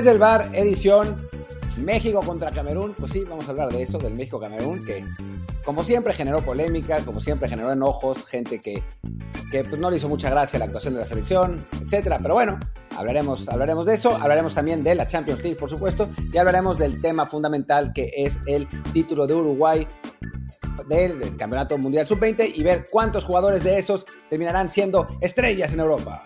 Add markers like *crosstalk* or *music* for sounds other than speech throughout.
Desde el bar, edición México contra Camerún. Pues sí, vamos a hablar de eso, del México-Camerún, que como siempre generó polémica, como siempre generó enojos, gente que, que pues, no le hizo mucha gracia la actuación de la selección, etcétera. Pero bueno, hablaremos, hablaremos de eso, hablaremos también de la Champions League, por supuesto, y hablaremos del tema fundamental que es el título de Uruguay del Campeonato Mundial Sub-20 y ver cuántos jugadores de esos terminarán siendo estrellas en Europa.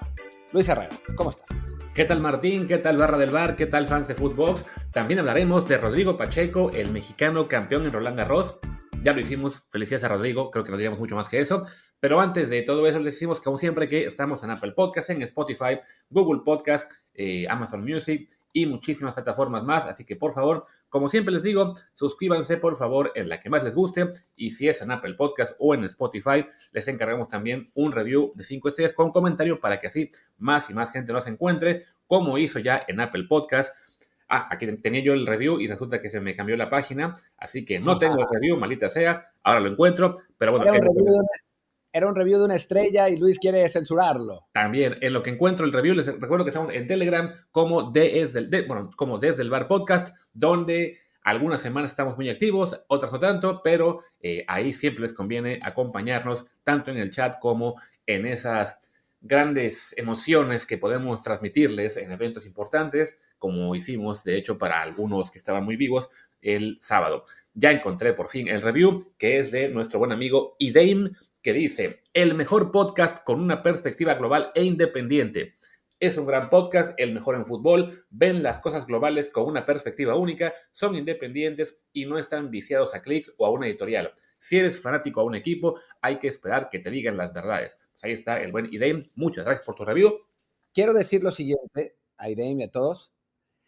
Luis Herrera, ¿cómo estás? ¿Qué tal Martín? ¿Qué tal Barra del Bar? ¿Qué tal fans de Footbox? También hablaremos de Rodrigo Pacheco, el mexicano campeón en Roland Garros. Ya lo hicimos, felicidades a Rodrigo, creo que no diríamos mucho más que eso. Pero antes de todo eso, les decimos como siempre que estamos en Apple Podcast, en Spotify, Google Podcast, eh, Amazon Music y muchísimas plataformas más. Así que por favor, como siempre les digo, suscríbanse por favor en la que más les guste. Y si es en Apple Podcast o en Spotify, les encargamos también un review de 5 estrellas con comentario para que así más y más gente nos encuentre, como hizo ya en Apple Podcast. Ah, aquí tenía yo el review y resulta que se me cambió la página, así que no tengo el review, maldita sea, ahora lo encuentro, pero bueno, Era un, review de una, estrella y Luis quiere censurarlo. también en lo que encuentro el review, les recuerdo que estamos en Telegram como desde el, bueno, como desde el bar podcast, donde algunas semanas estamos muy activos, otras no tanto, pero eh, ahí siempre les conviene acompañarnos tanto en el chat como en esas grandes emociones que podemos transmitirles en eventos importantes, como hicimos de hecho para algunos que estaban muy vivos el sábado. Ya encontré por fin el review, que es de nuestro buen amigo Ideim, que dice, el mejor podcast con una perspectiva global e independiente. Es un gran podcast, el mejor en fútbol, ven las cosas globales con una perspectiva única, son independientes y no están viciados a clics o a una editorial. Si eres fanático a un equipo, hay que esperar que te digan las verdades. Pues ahí está el buen Ideim. Muchas gracias por tu review. Quiero decir lo siguiente a Idem y a todos.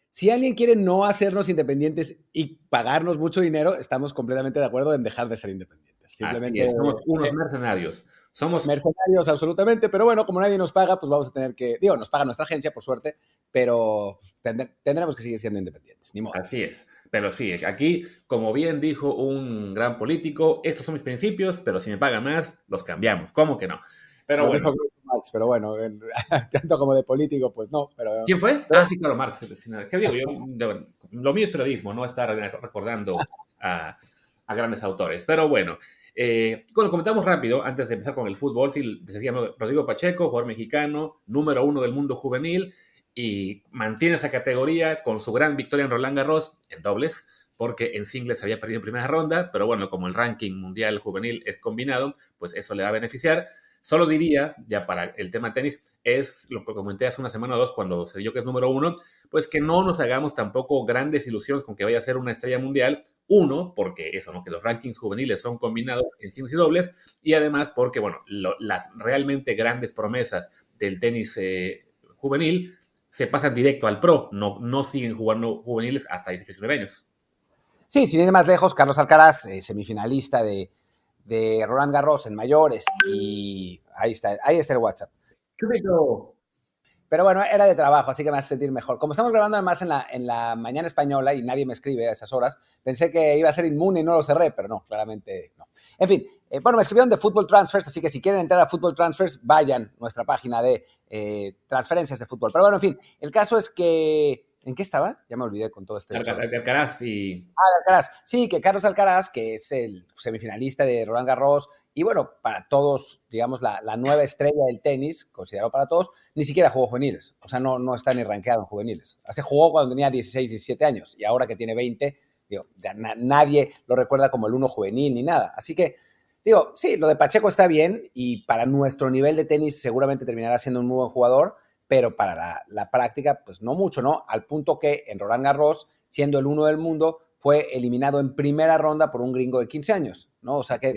Si alguien quiere no hacernos independientes y pagarnos mucho dinero, estamos completamente de acuerdo en dejar de ser independientes. Simplemente es, somos unos eh, mercenarios. Somos mercenarios absolutamente, pero bueno, como nadie nos paga, pues vamos a tener que, digo, nos paga nuestra agencia, por suerte, pero tend- tendremos que seguir siendo independientes, ni modo. Así es. Pero sí, aquí, como bien dijo un gran político, estos son mis principios, pero si me pagan más, los cambiamos. ¿Cómo que no? Pero Lo bueno, Marx, pero bueno, en- *laughs* tanto como de político, pues no, pero ¿quién fue? Ah, sí, claro, Marx. ¿Qué digo? Yo- lo mío es periodismo, no estar recordando a, a grandes autores. Pero bueno, eh, comentamos rápido, antes de empezar con el fútbol, sí, decíamos Rodrigo Pacheco, jugador mexicano, número uno del mundo juvenil, y mantiene esa categoría con su gran victoria en Roland Garros, en dobles, porque en singles había perdido en primera ronda, pero bueno, como el ranking mundial juvenil es combinado, pues eso le va a beneficiar. Solo diría, ya para el tema tenis, es lo que comenté hace una semana o dos cuando se dio que es número uno, pues que no nos hagamos tampoco grandes ilusiones con que vaya a ser una estrella mundial. Uno, porque eso, ¿no? Que los rankings juveniles son combinados en singles y dobles, y además porque, bueno, las realmente grandes promesas del tenis eh, juvenil se pasan directo al pro, no, no siguen jugando juveniles hasta 18 19 años. Sí, sin ir más lejos, Carlos Alcaraz, eh, semifinalista de, de Roland Garros en mayores, y ahí está, ahí está el WhatsApp. Pero bueno, era de trabajo, así que me hace sentir mejor. Como estamos grabando además en la, en la mañana española y nadie me escribe a esas horas, pensé que iba a ser inmune y no lo cerré, pero no, claramente no. En fin, eh, bueno, me escribieron de Football Transfers, así que si quieren entrar a Football Transfers, vayan a nuestra página de eh, transferencias de fútbol. Pero bueno, en fin, el caso es que ¿En qué estaba? Ya me olvidé con todo este. Alcaraz y. Ah, Alcaraz. Sí, que Carlos Alcaraz, que es el semifinalista de Roland Garros, y bueno, para todos, digamos, la, nueva estrella del tenis, considerado para todos, ni siquiera jugó juveniles. O sea, no, no está ni rankeado en juveniles. Hace jugó cuando tenía 16, 17 años, y ahora que tiene 20, digo, nadie lo recuerda como el uno juvenil ni nada. Así que, digo, sí, lo de Pacheco está bien, y para nuestro nivel de tenis seguramente terminará siendo un muy buen jugador pero para la, práctica, pues no mucho, ¿no? Al punto que en Roland Garros, siendo el uno del mundo, fue eliminado en primera ronda por un gringo de 15 años, ¿no? O sea que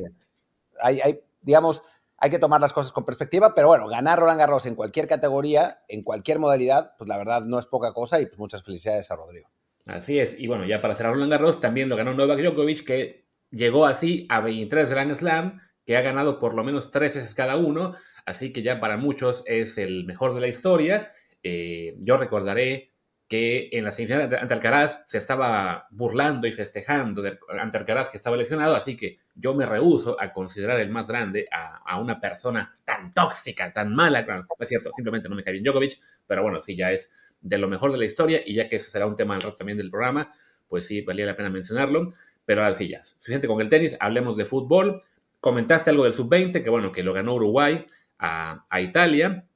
hay, hay, digamos, hay que tomar las cosas con perspectiva, pero bueno, ganar Roland Garros en cualquier categoría, en cualquier modalidad, pues la verdad no es poca cosa y pues muchas felicidades a Rodrigo. Así es, y bueno, ya para cerrar Roland Garros también lo ganó Novak Djokovic, que llegó así a 23 Grand Slam, que ha ganado por lo menos tres veces cada uno, así que ya para muchos es el mejor de la historia. Eh, yo recordaré que en la semifinal ante Alcaraz se estaba burlando y festejando de, ante Alcaraz que estaba lesionado, así que yo me rehuso a considerar el más grande a, una persona tan tóxica, tan mala. no es cierto, simplemente no me cae bien Djokovic, pero bueno, sí, ya es de lo mejor de la historia y ya que ese será un tema también del programa, pues sí, valía la pena mencionarlo. Pero ahora sí, ya, suficiente con el tenis, hablemos de fútbol. Comentaste algo del sub-20, que bueno, que lo ganó Uruguay a, Italia.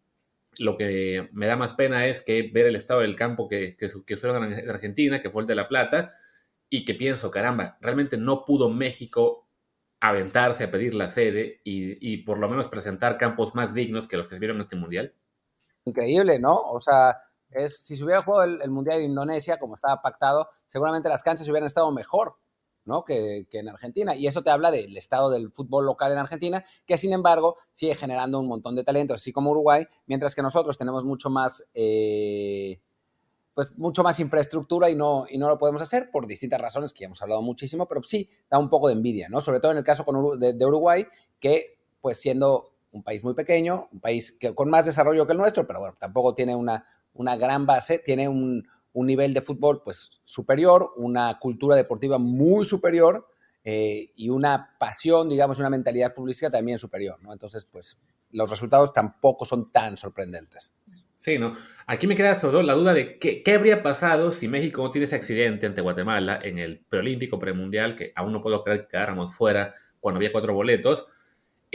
Lo que me da más pena es que ver el estado del campo que, que, que en Argentina, que fue el de La Plata, y que pienso, caramba, realmente no pudo México aventarse a pedir la sede y, por lo menos presentar campos más dignos que los que se vieron en este mundial. Increíble, ¿no? O sea, es, si se hubiera jugado el, el mundial de Indonesia como estaba pactado, seguramente las canchas hubieran estado mejor ¿no? Que, en Argentina. Y eso te habla del estado del fútbol local en Argentina, que sin embargo sigue generando un montón de talentos, así como Uruguay, mientras que nosotros tenemos mucho más, eh, pues mucho más infraestructura y no, y no lo podemos hacer por distintas razones que ya hemos hablado muchísimo, pero sí da un poco de envidia, ¿no? Sobre todo en el caso de, Uruguay, que pues siendo un país muy pequeño, un país que, con más desarrollo que el nuestro, pero bueno, tampoco tiene una, una gran base, tiene un, un nivel de fútbol pues superior, una cultura deportiva muy superior eh, y una pasión, digamos, una mentalidad futbolística también superior, ¿no? Entonces, pues los resultados tampoco son tan sorprendentes. Sí, ¿no? Aquí me queda sobre la duda de qué, qué, habría pasado si México no tiene ese accidente ante Guatemala en el preolímpico premundial, que aún no puedo creer que quedáramos fuera cuando había cuatro boletos.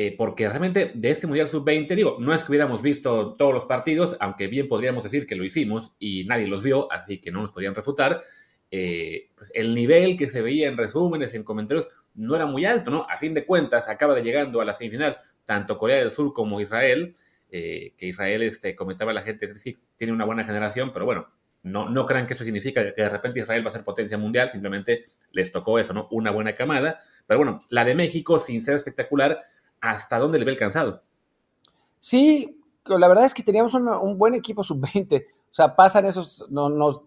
Eh, porque realmente de este Mundial Sub-20, digo, no es que hubiéramos visto todos los partidos, aunque bien podríamos decir que lo hicimos y nadie los vio, así que no nos podían refutar, eh, pues el nivel que se veía en resúmenes, en comentarios, no era muy alto, ¿no? A fin de cuentas, acaba de llegando a la semifinal tanto Corea del Sur como Israel, eh, que Israel, este, comentaba la gente, sí, tiene una buena generación, pero bueno, no, no crean que eso significa que de repente Israel va a ser potencia mundial, simplemente les tocó eso, ¿no? Una buena camada, pero bueno, la de México, sin ser espectacular, hasta dónde le ve alcanzado. Sí, la verdad es que teníamos un, buen equipo sub-20. O sea, pasan esos, no, nos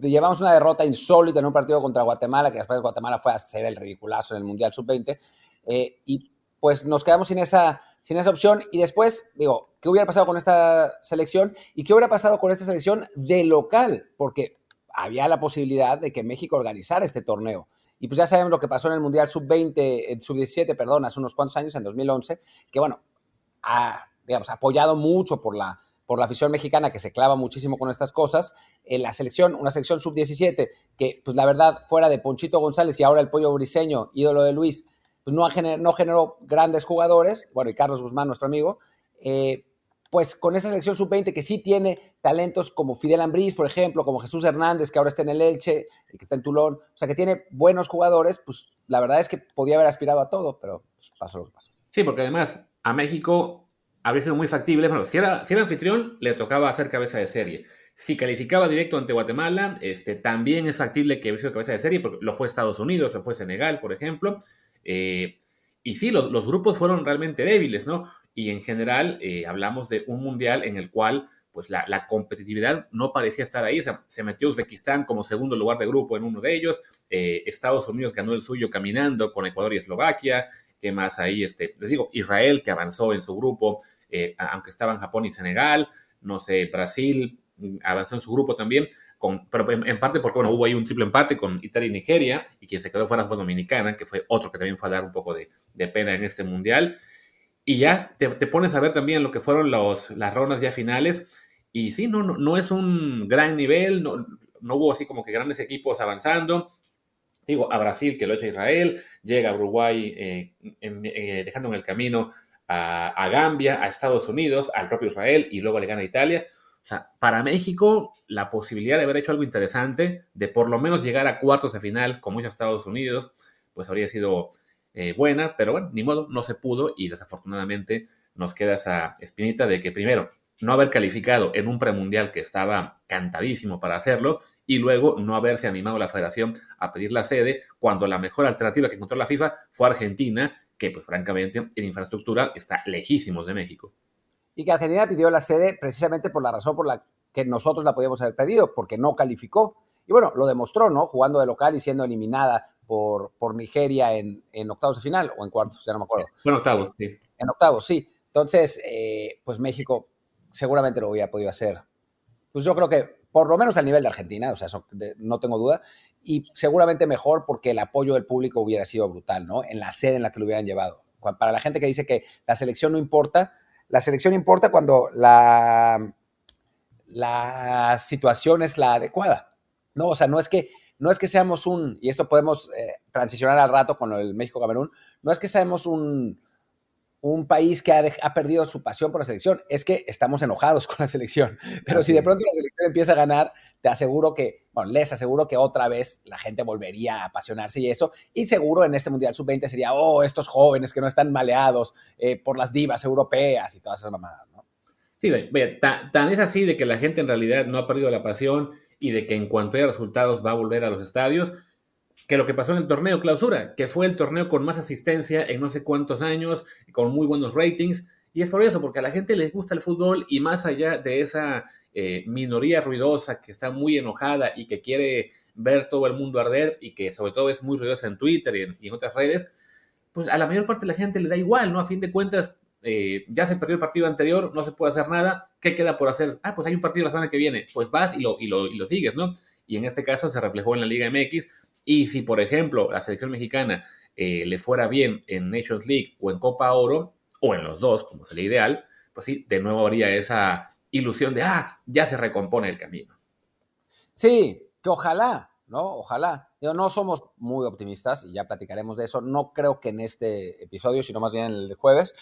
llevamos una derrota insólita en un partido contra Guatemala, que después Guatemala fue a hacer el ridiculazo en el Mundial sub-20, eh, y pues nos quedamos sin esa, sin esa opción. Y después, digo, ¿qué hubiera pasado con esta selección? ¿Y qué hubiera pasado con esta selección de local? Porque había la posibilidad de que México organizara este torneo. Y pues ya sabemos lo que pasó en el Mundial Sub-20, Sub-17, perdón, hace unos cuantos años, en 2011, que bueno, digamos, apoyado mucho por la, por la afición mexicana que se clava muchísimo con estas cosas. En la selección, una selección Sub-17, que pues la verdad, fuera de Ponchito González y ahora el Pollo Briseño, ídolo de Luis, pues no, no generó grandes jugadores, bueno, y Carlos Guzmán, nuestro amigo, eh, pues con esa selección sub-20 que sí tiene talentos como Fidel Ambriz, por ejemplo, como Jesús Hernández, que ahora está en el Elche, y que está en Tulón, o sea, que tiene buenos jugadores, pues la verdad es que podía haber aspirado a todo, pero pues, pasó lo que pasó. Sí, porque además a México habría sido muy factible, bueno, si era, anfitrión, le tocaba hacer cabeza de serie. Si calificaba directo ante Guatemala, este, también es factible que hubiera sido cabeza de serie, porque lo fue Estados Unidos, lo fue Senegal, por ejemplo. Eh, y sí, los, grupos fueron realmente débiles, ¿no? Y en general eh, hablamos de un mundial en el cual pues la, competitividad no parecía estar ahí. se metió Uzbekistán como segundo lugar de grupo en uno de ellos. Eh, Estados Unidos ganó el suyo caminando con Ecuador y Eslovaquia. ¿Qué más ahí? Este, les digo, Israel que avanzó en su grupo, eh, aunque estaban Japón y Senegal. No sé, Brasil mm, avanzó en su grupo también. Con, pero en, parte porque bueno, hubo ahí un triple empate con Italia y Nigeria. Y quien se quedó fuera fue Dominicana, que fue otro que también fue a dar un poco de, de pena en este mundial. Y ya te, pones a ver también lo que fueron los, las rondas ya finales. Y sí, no, no, no es un gran nivel, no, no hubo así como que grandes equipos avanzando. Digo, a Brasil, que lo echa Israel, llega a Uruguay eh, eh, dejando en el camino a, a, Gambia, a Estados Unidos, al propio Israel y luego le gana a Italia. O sea, para México, la posibilidad de haber hecho algo interesante, de por lo menos llegar a cuartos de final, como hizo Estados Unidos, pues habría sido eh, buena, pero bueno, ni modo, no se pudo y desafortunadamente nos queda esa espinita de que primero, no haber calificado en un premundial que estaba cantadísimo para hacerlo y luego no haberse animado la federación a pedir la sede cuando la mejor alternativa que encontró la FIFA fue Argentina, que pues francamente en infraestructura está lejísimos de México. Y que Argentina pidió la sede precisamente por la razón por la que nosotros la podíamos haber pedido, porque no calificó. Y bueno, lo demostró, ¿no? Jugando de local y siendo eliminada por, por Nigeria en, en octavos de final o en cuartos, ya no me acuerdo. En octavos, sí. En octavos, sí. Entonces, eh, pues México seguramente lo hubiera podido hacer. Pues yo creo que por lo menos al nivel de Argentina, o sea, eso no tengo duda, y seguramente mejor porque el apoyo del público hubiera sido brutal, ¿no? En la sede en la que lo hubieran llevado. Para la gente que dice que la selección no importa, la selección importa cuando la, la situación es la adecuada, ¿no? O sea, no es que, no es que seamos un, y esto podemos eh, transicionar al rato con el México-Camerún, no es que seamos un, un país que ha, ha, perdido su pasión por la selección. Es que estamos enojados *laughs* con la selección. Pero si de pronto la selección empieza a ganar, te aseguro que, bueno, les aseguro que otra vez la gente volvería a apasionarse y eso. Y seguro en este Mundial Sub-20 sería, oh, estos jóvenes que no están maleados eh, por las divas europeas y todas esas mamadas, ¿no? Sí, vaya, tan, tan es así de que la gente en realidad no ha perdido la pasión y de que en cuanto haya resultados va a volver a los estadios que lo que pasó en el torneo clausura, que fue el torneo con más asistencia en no sé cuántos años, con muy buenos ratings. Y es por eso, porque a la gente les gusta el fútbol y más allá de esa eh, minoría ruidosa que está muy enojada y que quiere ver todo el mundo arder y que sobre todo es muy ruidosa en Twitter y en, y en otras redes, pues a la mayor parte de la gente le da igual, ¿no? A fin de cuentas, eh, ya se perdió el partido anterior, no se puede hacer nada, ¿qué queda por hacer? Ah, pues hay un partido la semana que viene, pues vas y lo, y lo, y lo sigues, ¿no? Y en este caso se reflejó en la Liga MX, y si, por ejemplo, la selección mexicana eh, le fuera bien en Nations League o en Copa Oro, o en los dos, como sería ideal, pues sí, de nuevo habría esa ilusión de, ah, ya se recompone el camino. Sí, que ojalá, ¿no? Ojalá. Yo, no somos muy optimistas y ya platicaremos de eso. No creo que en este episodio, sino más bien en el jueves,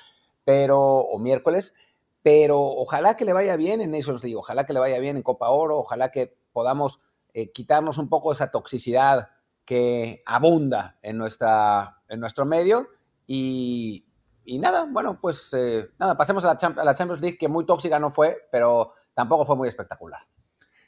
pero, o miércoles, pero ojalá que le vaya bien en Nations League, ojalá que le vaya bien en Copa Oro, ojalá que podamos eh, quitarnos un poco esa toxicidad que abunda en, nuestra, en nuestro medio. Y, nada, bueno, pues eh, nada, pasemos a la, Champions League, que muy tóxica no fue, pero tampoco fue muy espectacular.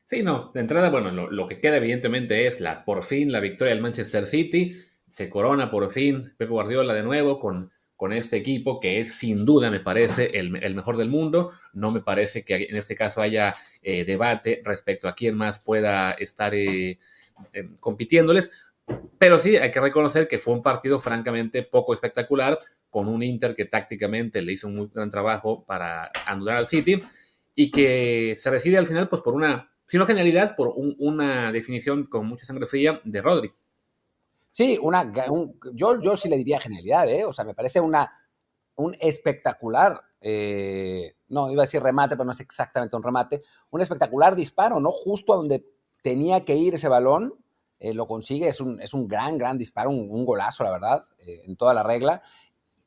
Sí, no, de entrada, bueno, lo, lo, que queda evidentemente es la por fin la victoria del Manchester City. Se corona por fin Pepe Guardiola de nuevo con, con este equipo que es sin duda, me parece, el, mejor del mundo. No me parece que en este caso haya eh, debate respecto a quién más pueda estar eh, eh, compitiéndoles. Pero sí, hay que reconocer que fue un partido francamente poco espectacular, con un Inter que tácticamente le hizo un muy gran trabajo para anular al City y que se reside al final, pues por una, si no genialidad, por un, una definición con mucha sangre fría de Rodri. Sí, una, un, yo, yo sí le diría genialidad, ¿eh? O sea, me parece una, un espectacular, eh, no, iba a decir remate, pero no es exactamente un remate, un espectacular disparo, ¿no? Justo a donde tenía que ir ese balón, eh, lo consigue, es un, es un, gran, gran disparo, un, un golazo, la verdad, eh, en toda la regla.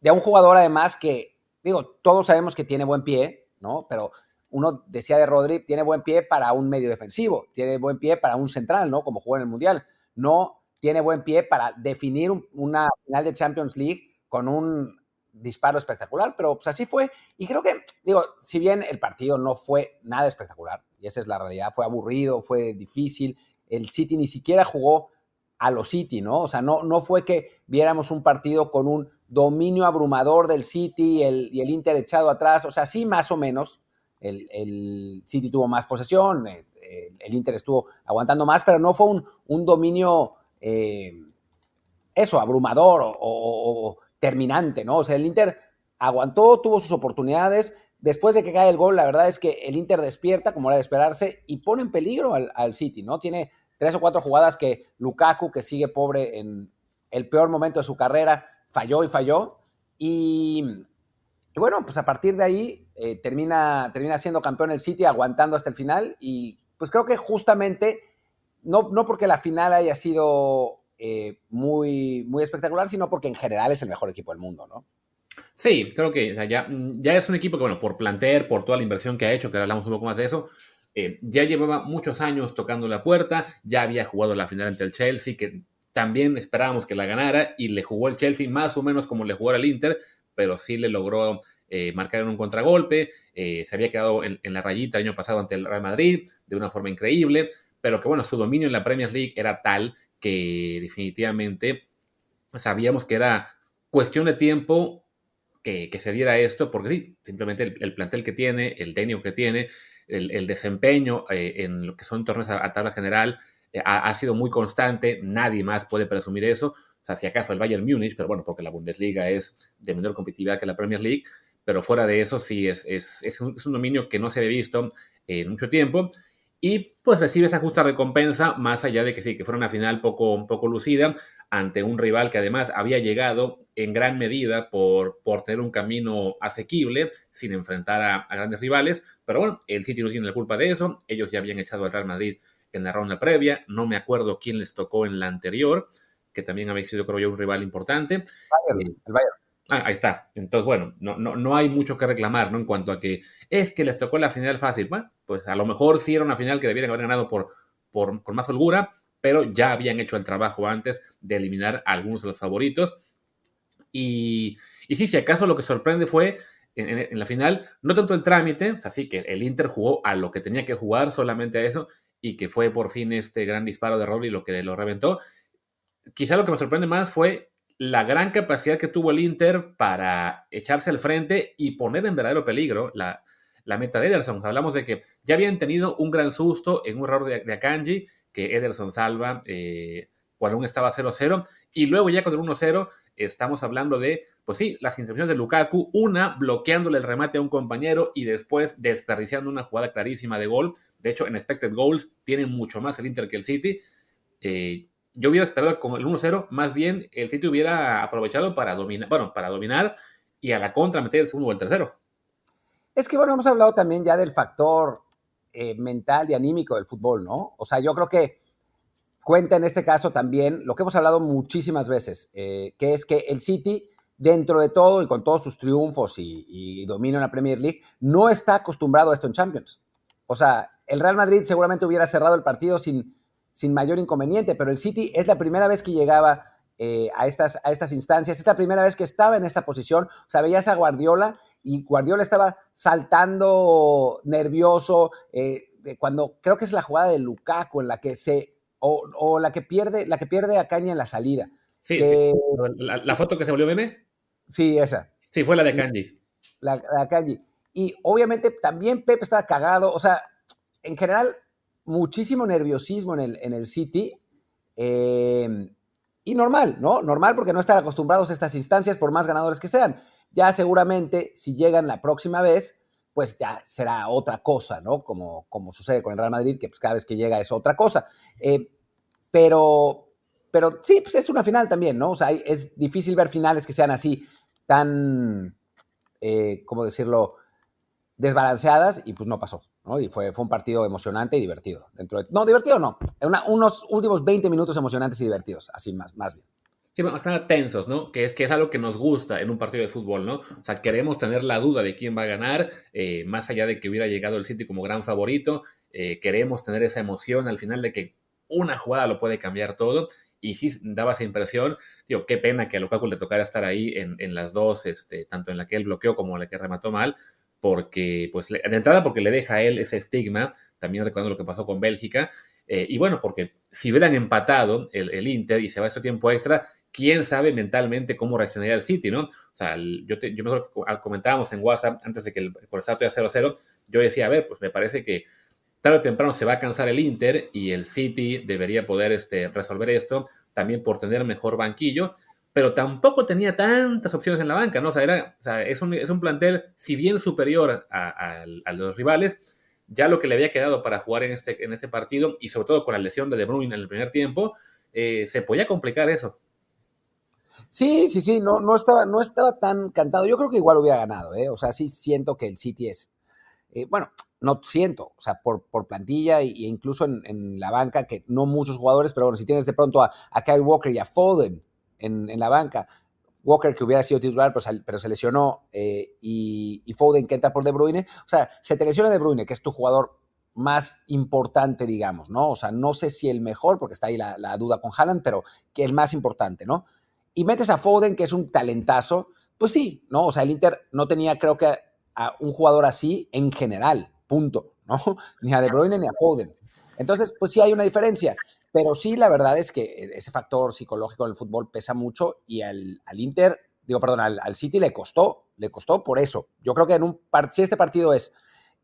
De un jugador además que, digo, todos sabemos que tiene buen pie, ¿no? Pero uno decía de Rodri, tiene buen pie para un medio defensivo, tiene buen pie para un central, ¿no? Como jugó en el Mundial. No tiene buen pie para definir un, una final de Champions League con un disparo espectacular, pero pues así fue. Y creo que, digo, si bien el partido no fue nada espectacular, y esa es la realidad, fue aburrido, fue difícil, el City ni siquiera jugó a los City, ¿no? O sea, no, no fue que viéramos un partido con un dominio abrumador del City el, y el Inter echado atrás, o sea, sí, más o menos, el, el City tuvo más posesión, el, el, Inter estuvo aguantando más, pero no fue un, un dominio, eh, eso, abrumador o, terminante, ¿no? O sea, el Inter aguantó, tuvo sus oportunidades, después de que cae el gol, la verdad es que el Inter despierta, como era de esperarse, y pone en peligro al, al City, ¿no? Tiene tres o cuatro jugadas que Lukaku, que sigue pobre en el peor momento de su carrera, falló y falló. Y bueno, pues a partir de ahí eh, termina, termina siendo campeón el City, aguantando hasta el final. Y pues creo que justamente, no, no porque la final haya sido eh, muy, muy espectacular, sino porque en general es el mejor equipo del mundo, ¿no? Sí, creo que ya, ya es un equipo que, bueno, por plantear, por toda la inversión que ha hecho, que hablamos un poco más de eso, eh, ya llevaba muchos años tocando la puerta, ya había jugado la final ante el Chelsea, que también esperábamos que la ganara, y le jugó el Chelsea más o menos como le jugó al Inter, pero sí le logró eh, marcar en un contragolpe, eh, se había quedado en, la rayita el año pasado ante el Real Madrid de una forma increíble, pero que bueno, su dominio en la Premier League era tal que definitivamente sabíamos que era cuestión de tiempo que, se diera esto, porque sí, simplemente el, plantel que tiene, el técnico que tiene, el, desempeño eh, en lo que son torneos a, tabla general ha, sido muy constante, nadie más puede presumir eso, o sea, si acaso el Bayern Múnich, pero bueno, porque la Bundesliga es de menor competitividad que la Premier League, pero fuera de eso sí es, es, un, dominio que no se había visto en mucho tiempo y pues recibe esa justa recompensa más allá de que sí, que fuera una final poco, poco lucida ante un rival que además había llegado en gran medida por, por tener un camino asequible sin enfrentar a, grandes rivales, pero bueno, el City no tiene la culpa de eso, ellos ya habían echado al Real Madrid en la ronda previa, no me acuerdo quién les tocó en la anterior, que también había sido, creo yo, un rival importante. El Bayern. Ah, ahí está. Entonces, bueno, no, no, no hay mucho que reclamar, ¿no? En cuanto a que es que les tocó la final fácil. Bueno, pues a lo mejor sí era una final que debieran haber ganado por, por, con más holgura, pero ya habían hecho el trabajo antes de eliminar a algunos de los favoritos. Y, y sí, si acaso lo que sorprende fue en, la final, no tanto el trámite, así que el Inter jugó a lo que tenía que jugar, solamente a eso, y que fue por fin este gran disparo de Rodri lo que lo reventó, quizá lo que me sorprende más fue la gran capacidad que tuvo el Inter para echarse al frente y poner en verdadero peligro la, meta de Ederson. Hablamos de que ya habían tenido un gran susto en un error de, Akanji, que Ederson salva eh, cuando aún estaba 0-0, y luego ya con el 1-0 estamos hablando de, pues sí, las intervenciones de Lukaku, una bloqueándole el remate a un compañero y después desperdiciando una jugada clarísima de gol. De hecho, en expected goals tiene mucho más el Inter que el City. Eh, yo hubiera esperado con el 1-0, más bien el City hubiera aprovechado para dominar, bueno, para dominar y a la contra meter el segundo o el tercero. Es que, bueno, hemos hablado también ya del factor eh, mental y anímico del fútbol, ¿no? O sea, yo creo que cuenta en este caso también lo que hemos hablado muchísimas veces, eh, que es que el City, dentro de todo y con todos sus triunfos y, y dominio en la Premier League, no está acostumbrado a esto en Champions. O sea, el Real Madrid seguramente hubiera cerrado el partido sin, sin mayor inconveniente, pero el City es la primera vez que llegaba eh, a, estas, a estas instancias, es la primera vez que estaba en esta posición, o sea, veías a Guardiola y Guardiola estaba saltando nervioso, eh, cuando creo que es la jugada de Lukaku en la que se, o, la que pierde, la que pierde a Caña en la salida. Sí, La, foto que se volvió meme. Sí, esa. Sí, fue la de Kanji. La, la Kanji. Y obviamente también Pepe estaba cagado, o sea, en general muchísimo nerviosismo en el, en el City. Em, y normal, ¿no? Normal porque no están acostumbrados a estas instancias, por más ganadores que sean. Ya seguramente, si llegan la próxima vez, pues ya será otra cosa, ¿no? Como, como sucede con el Real Madrid, que pues cada vez que llega es otra cosa. Eh, pero, pero sí, pues es una final también, ¿no? O sea, es difícil ver finales que sean así, tan, eh, ¿cómo decirlo?, desbalanceadas y pues no pasó. Y fue, fue un partido emocionante y divertido. Dentro no, divertido no. unos últimos 20 minutos emocionantes y divertidos, así más, más bien. Sí, están tensos, ¿no? Que es, que es algo que nos gusta en un partido de fútbol, ¿no? O sea, queremos tener la duda de quién va a ganar, eh, más allá de que hubiera llegado el City como gran favorito, eh, queremos tener esa emoción al final de que una jugada lo puede cambiar todo. Y sí daba esa impresión, digo, qué pena que a Lukaku le tocara estar ahí en, en las dos, este, tanto en la que él bloqueó como en la que remató mal, porque, pues, de entrada porque le deja a él ese estigma, también recordando lo que pasó con Bélgica, eh, y bueno, porque si hubieran empatado el, Inter y se va a ese tiempo extra, quién sabe mentalmente cómo reaccionaría el City, ¿no? O sea, yo, yo mejor comentábamos en WhatsApp antes de que el Corsado ya 0-0, yo decía, a ver, pues me parece que tarde o temprano se va a cansar el Inter y el City debería poder este, resolver esto, también por tener mejor banquillo, pero tampoco tenía tantas opciones en la banca, ¿no? O sea, era, es, un, es, un, plantel, si bien superior a, los rivales, ya lo que le había quedado para jugar en este, en este partido, y sobre todo con la lesión de De Bruyne en el primer tiempo, eh, se podía complicar eso. Sí, sí, sí, no, no, estaba, no estaba tan cantado. Yo creo que igual hubiera ganado, ¿eh? O sea, sí siento que el City es, eh, bueno, no siento, o sea, por, por plantilla e incluso en, la banca, que no muchos jugadores, pero bueno, si tienes de pronto a, Kyle Walker y a Foden en, en, la banca, Walker que hubiera sido titular, pero, pero se lesionó, eh, y, y, Foden que entra por De Bruyne, o sea, se te lesiona De Bruyne, que es tu jugador más importante, digamos, ¿no? O sea, no sé si el mejor, porque está ahí la, la duda con Haaland, pero que el más importante, ¿no? Y metes a Foden, que es un talentazo, pues sí, ¿no? O sea, el Inter no tenía, creo que, a un jugador así en general, punto, ¿no? *laughs* Ni a De Bruyne ni a Foden. Entonces, pues sí hay una diferencia, pero sí la verdad es que ese factor psicológico del fútbol pesa mucho y al, al Inter, digo, perdón, al, City le costó, le costó por eso. Yo creo que en un si este partido es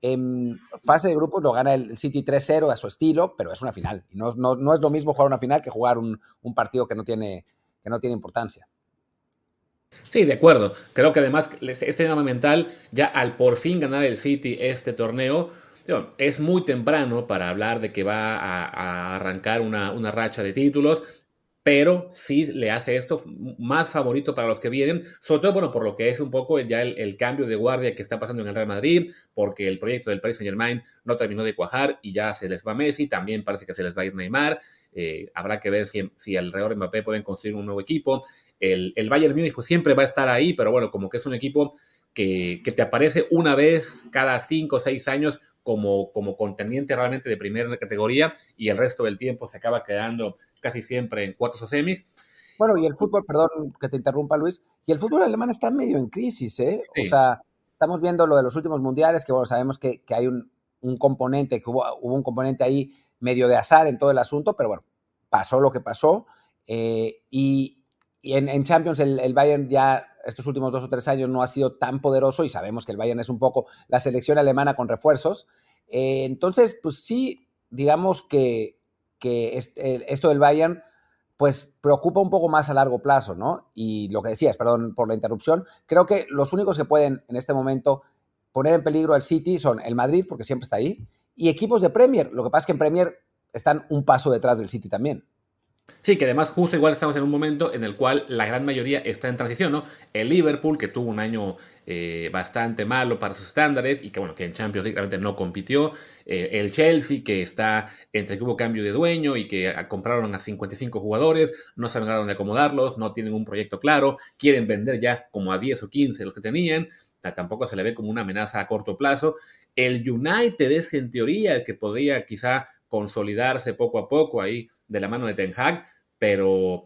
en fase de grupos, lo gana el City 3-0 a su estilo, pero es una final. Y no, no, no, es lo mismo jugar una final que jugar un, un partido que no tiene, que no tiene importancia. Sí, de acuerdo. Creo que además este tema mental, ya al por fin ganar el City este torneo, es muy temprano para hablar de que va a, arrancar una, una, racha de títulos, pero sí le hace esto más favorito para los que vienen, sobre todo bueno, por lo que es un poco ya el, cambio de guardia que está pasando en el Real Madrid, porque el proyecto del Paris Saint Germain no terminó de cuajar y ya se les va Messi, también parece que se les va a ir Neymar, eh, habrá que ver si, si alrededor de Mbappé pueden construir un nuevo equipo, el, el Bayern Múnich pues, siempre va a estar ahí, pero bueno, como que es un equipo que, te aparece una vez cada cinco o seis años como, como contendiente realmente de primera categoría y el resto del tiempo se acaba quedando casi siempre en cuartos o semis. Bueno, y el fútbol, perdón que te interrumpa Luis, y el fútbol alemán está medio en crisis, ¿eh? O sea, estamos viendo lo de los últimos mundiales, que bueno, sabemos que, hay un, componente, que hubo, un componente ahí medio de azar en todo el asunto, pero bueno, pasó lo que pasó. Eh, y, y en, Champions el, Bayern ya estos últimos dos o tres años no ha sido tan poderoso y sabemos que el Bayern es un poco la selección alemana con refuerzos. Eh, entonces, pues sí, digamos que, que esto del Bayern pues preocupa un poco más a largo plazo, ¿no? Y lo que decías, perdón por la interrupción, creo que los únicos que pueden en este momento poner en peligro al City son el Madrid, porque siempre está ahí, y equipos de Premier. Lo que pasa es que en Premier están un paso detrás del City también. Sí, que además justo igual estamos en un momento en el cual la gran mayoría está en transición, ¿no? El Liverpool, que tuvo un año eh, bastante malo para sus estándares y que, bueno, que en Champions League realmente no compitió. Eh, el Chelsea, que está entre que hubo cambio de dueño y que compraron a 55 jugadores, no saben a dónde acomodarlos, no tienen un proyecto claro, quieren vender ya como a 10 o 15 los que tenían, tampoco se le ve como una amenaza a corto plazo. El United es en teoría el que podría quizá consolidarse poco a poco ahí de la mano de Ten Hag, pero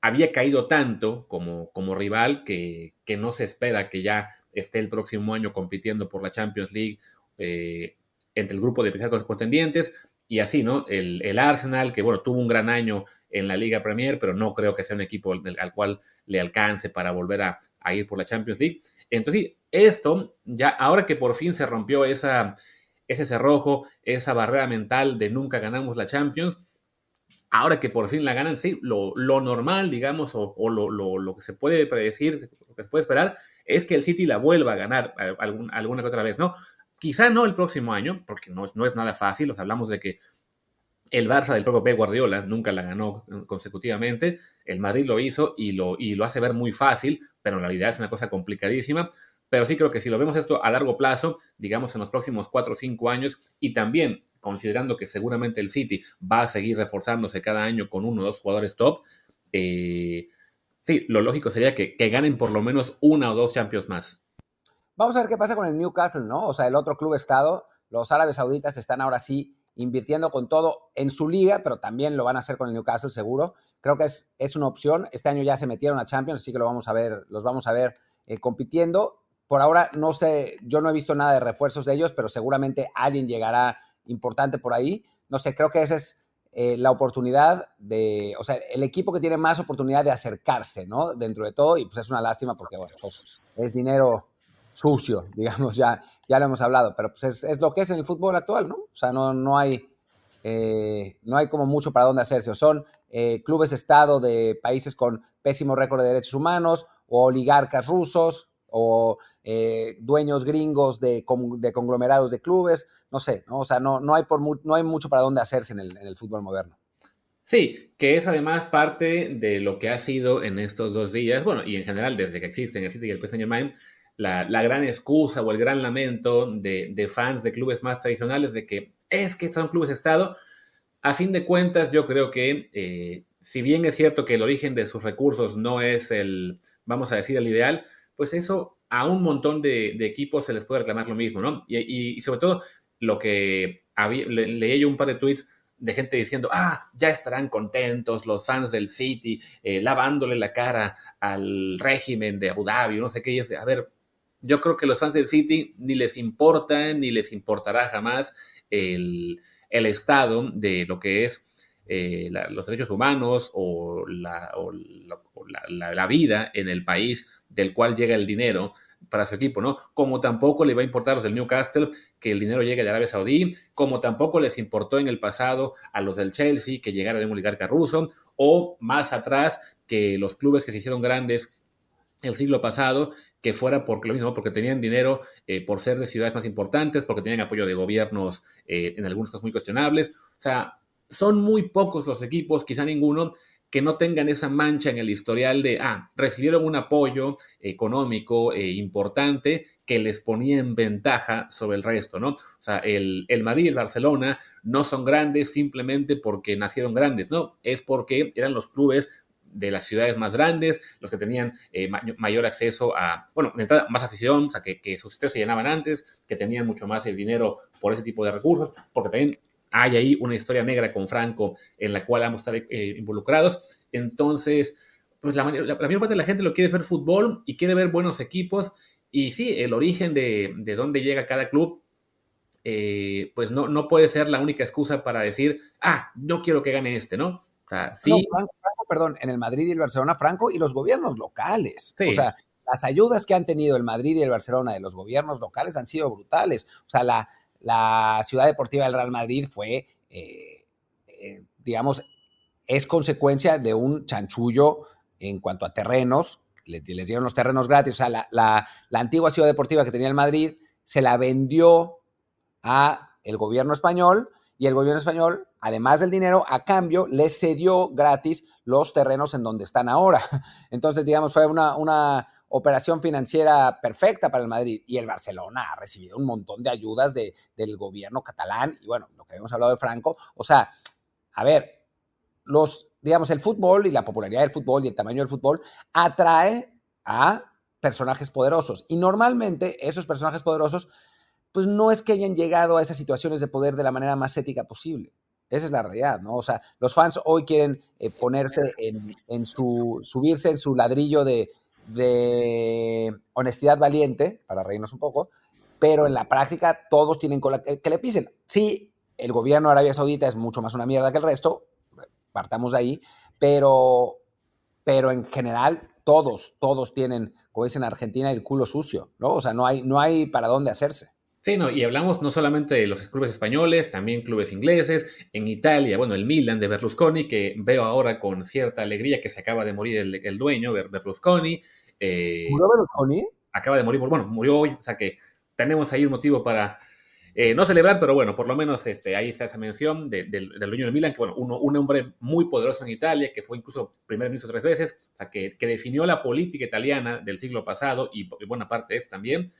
había caído tanto como, como rival que, que, no se espera que ya esté el próximo año compitiendo por la Champions League eh, entre el grupo de principales contendientes. Y así, ¿no? El, el, Arsenal, que bueno, tuvo un gran año en la Liga Premier, pero no creo que sea un equipo al, cual le alcance para volver a, a, ir por la Champions League. Entonces, esto, ya ahora que por fin se rompió esa, ese cerrojo, esa barrera mental de nunca ganamos la Champions, ahora que por fin la ganan, sí, lo, normal, digamos, o, lo, que se puede predecir, lo que se puede esperar, es que el City la vuelva a ganar alguna que otra vez, ¿no? Quizá no el próximo año, porque no, no es nada fácil, os hablamos de que el Barça del propio Pep Guardiola nunca la ganó consecutivamente, el Madrid lo hizo y lo, y lo hace ver muy fácil, pero en realidad es una cosa complicadísima. Pero sí creo que si lo vemos esto a largo plazo, digamos en los próximos cuatro o cinco años, y también considerando que seguramente el City va a seguir reforzándose cada año con uno o dos jugadores top, eh, sí, lo lógico sería que, ganen por lo menos una o dos Champions más. Vamos a ver qué pasa con el Newcastle, ¿no? O sea, el otro club estado, los árabes sauditas están ahora sí invirtiendo con todo en su liga, pero también lo van a hacer con el Newcastle seguro. Creo que es, es una opción. Este año ya se metieron a Champions, así que lo vamos a ver, los vamos a ver eh, compitiendo. Por ahora no sé, yo no he visto nada de refuerzos de ellos, pero seguramente alguien llegará importante por ahí. No sé, creo que esa es eh, la oportunidad de, o sea, el equipo que tiene más oportunidad de acercarse, ¿no? Dentro de todo, y pues es una lástima porque, bueno, pues, es dinero sucio, *laughs* digamos, ya, ya lo hemos hablado, pero pues es, lo que es en el fútbol actual, ¿no? O sea, no, no hay... Eh, no hay como mucho para dónde hacerse. O son eh, clubes Estado de países con pésimo récord de derechos humanos o oligarcas rusos o eh, dueños gringos de, conglomerados de clubes, no sé, ¿no? O sea, no, no, hay por no hay mucho para dónde hacerse en el, fútbol moderno. Sí, que es además parte de lo que ha sido en estos dos días, bueno, y en general desde que existen el City y el PSG la, gran excusa o el gran lamento de, de, fans de clubes más tradicionales de que es que son clubes de Estado. A fin de cuentas, yo creo que eh, si bien es cierto que el origen de sus recursos no es el, vamos a decir, el ideal, pues eso a un montón de, equipos se les puede reclamar lo mismo, ¿no? Y, sobre todo lo que había, le, leí yo un par de tweets de gente diciendo, ah, ya estarán contentos los fans del City, eh, lavándole la cara al régimen de Abu Dhabi, no sé qué, y es de, a ver, yo creo que los fans del City ni les importa, ni les importará jamás el, el estado de lo que es eh, los derechos humanos o, la, la, vida en el país del cual llega el dinero para su equipo, ¿no? Como tampoco le va a importar a los del Newcastle que el dinero llegue de Arabia Saudí, como tampoco les importó en el pasado a los del Chelsea que llegara de un oligarca ruso, o más atrás que los clubes que se hicieron grandes el siglo pasado, que fuera por lo mismo, porque tenían dinero eh, por ser de ciudades más importantes, porque tenían apoyo de gobiernos eh, en algunos casos muy cuestionables. O sea, son muy pocos los equipos, quizá ninguno, que no tengan esa mancha en el historial de, ah, recibieron un apoyo económico eh, importante que les ponía en ventaja sobre el resto, ¿no? O sea, el, el, Madrid y el Barcelona no son grandes simplemente porque nacieron grandes, ¿no? Es porque eran los clubes de las ciudades más grandes, los que tenían eh, mayor acceso a, bueno, de entrada, más afición, o sea, que, sus estadios se llenaban antes, que tenían mucho más dinero por ese tipo de recursos, porque también hay ahí una historia negra con Franco en la cual vamos a estar eh, involucrados. Entonces, pues la, la, la, mayor parte de la gente lo quiere ver fútbol y quiere ver buenos equipos. Y sí, el origen de, de dónde llega cada club, eh, pues no, no puede ser la única excusa para decir, ah, no quiero que gane este, ¿no? O sea, sí. No, Franco, Franco, perdón, en el Madrid y el Barcelona, Franco y los gobiernos locales. Sí. O sea, las ayudas que han tenido el Madrid y el Barcelona de los gobiernos locales han sido brutales. O sea, la, la ciudad deportiva del Real Madrid fue, eh, eh, digamos, es consecuencia de un chanchullo en cuanto a terrenos, les, dieron los terrenos gratis, o sea, la, la, la, antigua ciudad deportiva que tenía el Madrid se la vendió a el gobierno español y el gobierno español, además del dinero, a cambio les cedió gratis los terrenos en donde están ahora. *laughs* Entonces, digamos, fue una, una, operación financiera perfecta para el Madrid y el Barcelona ha recibido un montón de ayudas de, del gobierno catalán y bueno, lo que habíamos hablado de Franco, o sea, a ver, los, digamos, el fútbol y la popularidad del fútbol y el tamaño del fútbol atrae a personajes poderosos y normalmente esos personajes poderosos pues no es que hayan llegado a esas situaciones de poder de la manera más ética posible. Esa es la realidad, ¿no? O sea, los fans hoy quieren eh, ponerse en, en, su, subirse en su ladrillo de, de honestidad valiente, para reírnos un poco, pero en la práctica todos tienen cola que, le pisen. Sí, el gobierno de Arabia Saudita es mucho más una mierda que el resto, partamos de ahí, pero, pero en general todos, todos tienen, como dicen en Argentina, el culo sucio, ¿no? O sea, no hay, no hay para dónde hacerse. Sí, no, y hablamos no solamente de los clubes españoles, también clubes ingleses, en Italia, bueno, el Milan de Berlusconi, que veo ahora con cierta alegría que se acaba de morir el, el dueño, Berlusconi. Eh, ¿Murió Berlusconi? Acaba de morir, bueno, murió hoy, o sea que tenemos ahí un motivo para eh, no celebrar, pero bueno, por lo menos este, ahí está esa mención de, de, del dueño del Milan, que bueno, uno, un hombre muy poderoso en Italia, que fue incluso primer ministro tres veces, o sea, que, que definió la política italiana del siglo pasado y, y buena parte de eso también.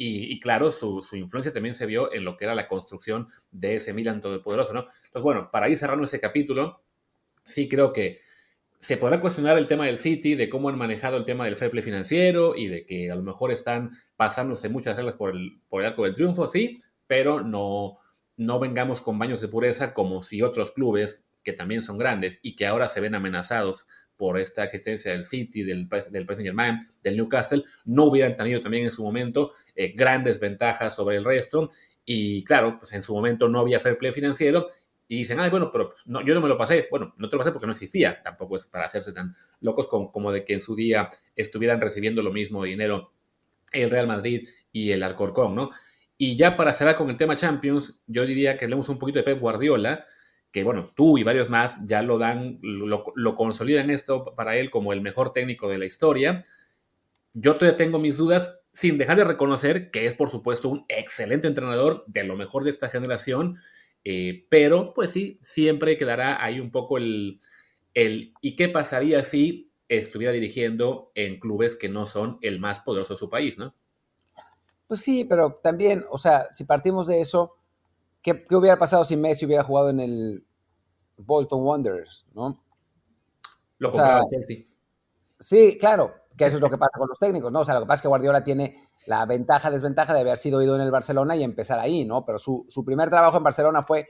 Y, claro, su, su, influencia también se vio en lo que era la construcción de ese Milan todopoderoso, ¿no? Entonces, bueno, para ir cerrando ese capítulo, sí creo que se podrá cuestionar el tema del City, de cómo han manejado el tema del fair play financiero y de que a lo mejor están pasándose muchas reglas por el, por el arco del triunfo, sí, pero no, no vengamos con baños de pureza como si otros clubes que también son grandes y que ahora se ven amenazados por esta existencia del City, del, del Paris Saint-Germain, del Newcastle, no hubieran tenido también en su momento eh, grandes ventajas sobre el resto. Y claro, pues en su momento no había fair play financiero. Y dicen, ah, bueno, pero no, yo no me lo pasé. Bueno, no te lo pasé porque no existía. Tampoco es para hacerse tan locos como, como de que en su día estuvieran recibiendo lo mismo dinero el Real Madrid y el Alcorcón, ¿no? Y ya para cerrar con el tema Champions, yo diría que hablemos un poquito de Pep Guardiola, que bueno, tú y varios más ya lo dan, lo, lo, consolidan esto para él como el mejor técnico de la historia. Yo todavía tengo mis dudas, sin dejar de reconocer que es, por supuesto, un excelente entrenador de lo mejor de esta generación. eh, pero pues sí, siempre quedará ahí un poco el, el ¿y qué pasaría si estuviera dirigiendo en clubes que no son el más poderoso de su país, ¿no? Pues sí, pero también, o sea, si partimos de eso, ¿qué, qué hubiera pasado si Messi hubiera jugado en el Bolton Wanderers, ¿no? Lo O sea, Chelsea. Sí, claro, que eso es lo que pasa con los técnicos, ¿no? O sea, lo que pasa es que Guardiola tiene la ventaja, desventaja de haber sido ido en el Barcelona y empezar ahí, ¿no? Pero su, su primer trabajo en Barcelona fue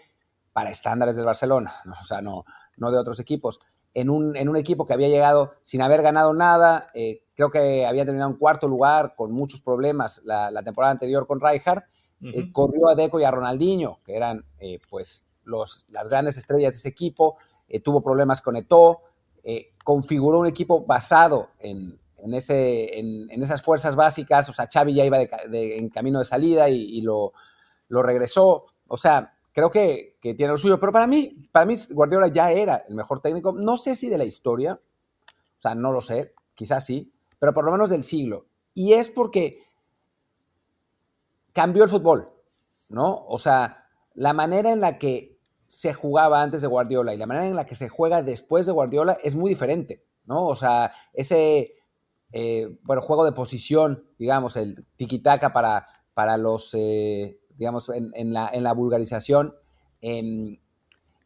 para estándares del Barcelona, ¿no? o sea, no, no de otros equipos. En un, en un equipo que había llegado sin haber ganado nada, eh, creo que había terminado en cuarto lugar con muchos problemas la, la temporada anterior con Rijkaard, eh, corrió a Deco y a Ronaldinho, que eran eh, pues los, las grandes estrellas de ese equipo, eh, tuvo problemas con Eto'o, eh, configuró un equipo basado en, en ese, en, en esas fuerzas básicas, o sea, Xavi ya iba de ca- de- en camino de salida y, y lo, lo regresó, o sea, creo que, que tiene lo suyo, pero para mí, para mí Guardiola ya era el mejor técnico, no sé si de la historia, o sea, no lo sé, quizás sí, pero por lo menos del siglo, y es porque cambió el fútbol, ¿no? O sea, la manera en la que se jugaba antes de Guardiola y la manera en la que se juega después de Guardiola es muy diferente, ¿no? O sea, ese, eh, bueno, juego de posición, digamos, el tiki-taka para, para los, eh, digamos, en, en la, en la vulgarización, em,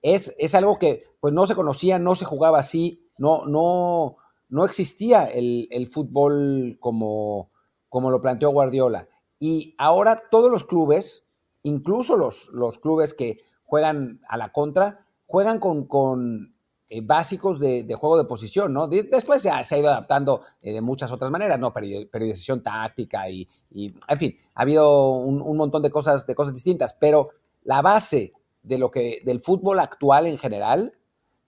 es, es algo que pues no se conocía, no se jugaba así, no, no, no existía el, el fútbol como, como lo planteó Guardiola. Y ahora todos los clubes, incluso los, los clubes que juegan a la contra, juegan con, con eh, básicos de, de juego de posición, ¿no? De- después se ha, se ha ido adaptando eh, de muchas otras maneras, ¿no? Peri- Periodización táctica y, y, en fin, ha habido un, un montón de cosas, de cosas distintas, pero la base de lo que, del fútbol actual en general,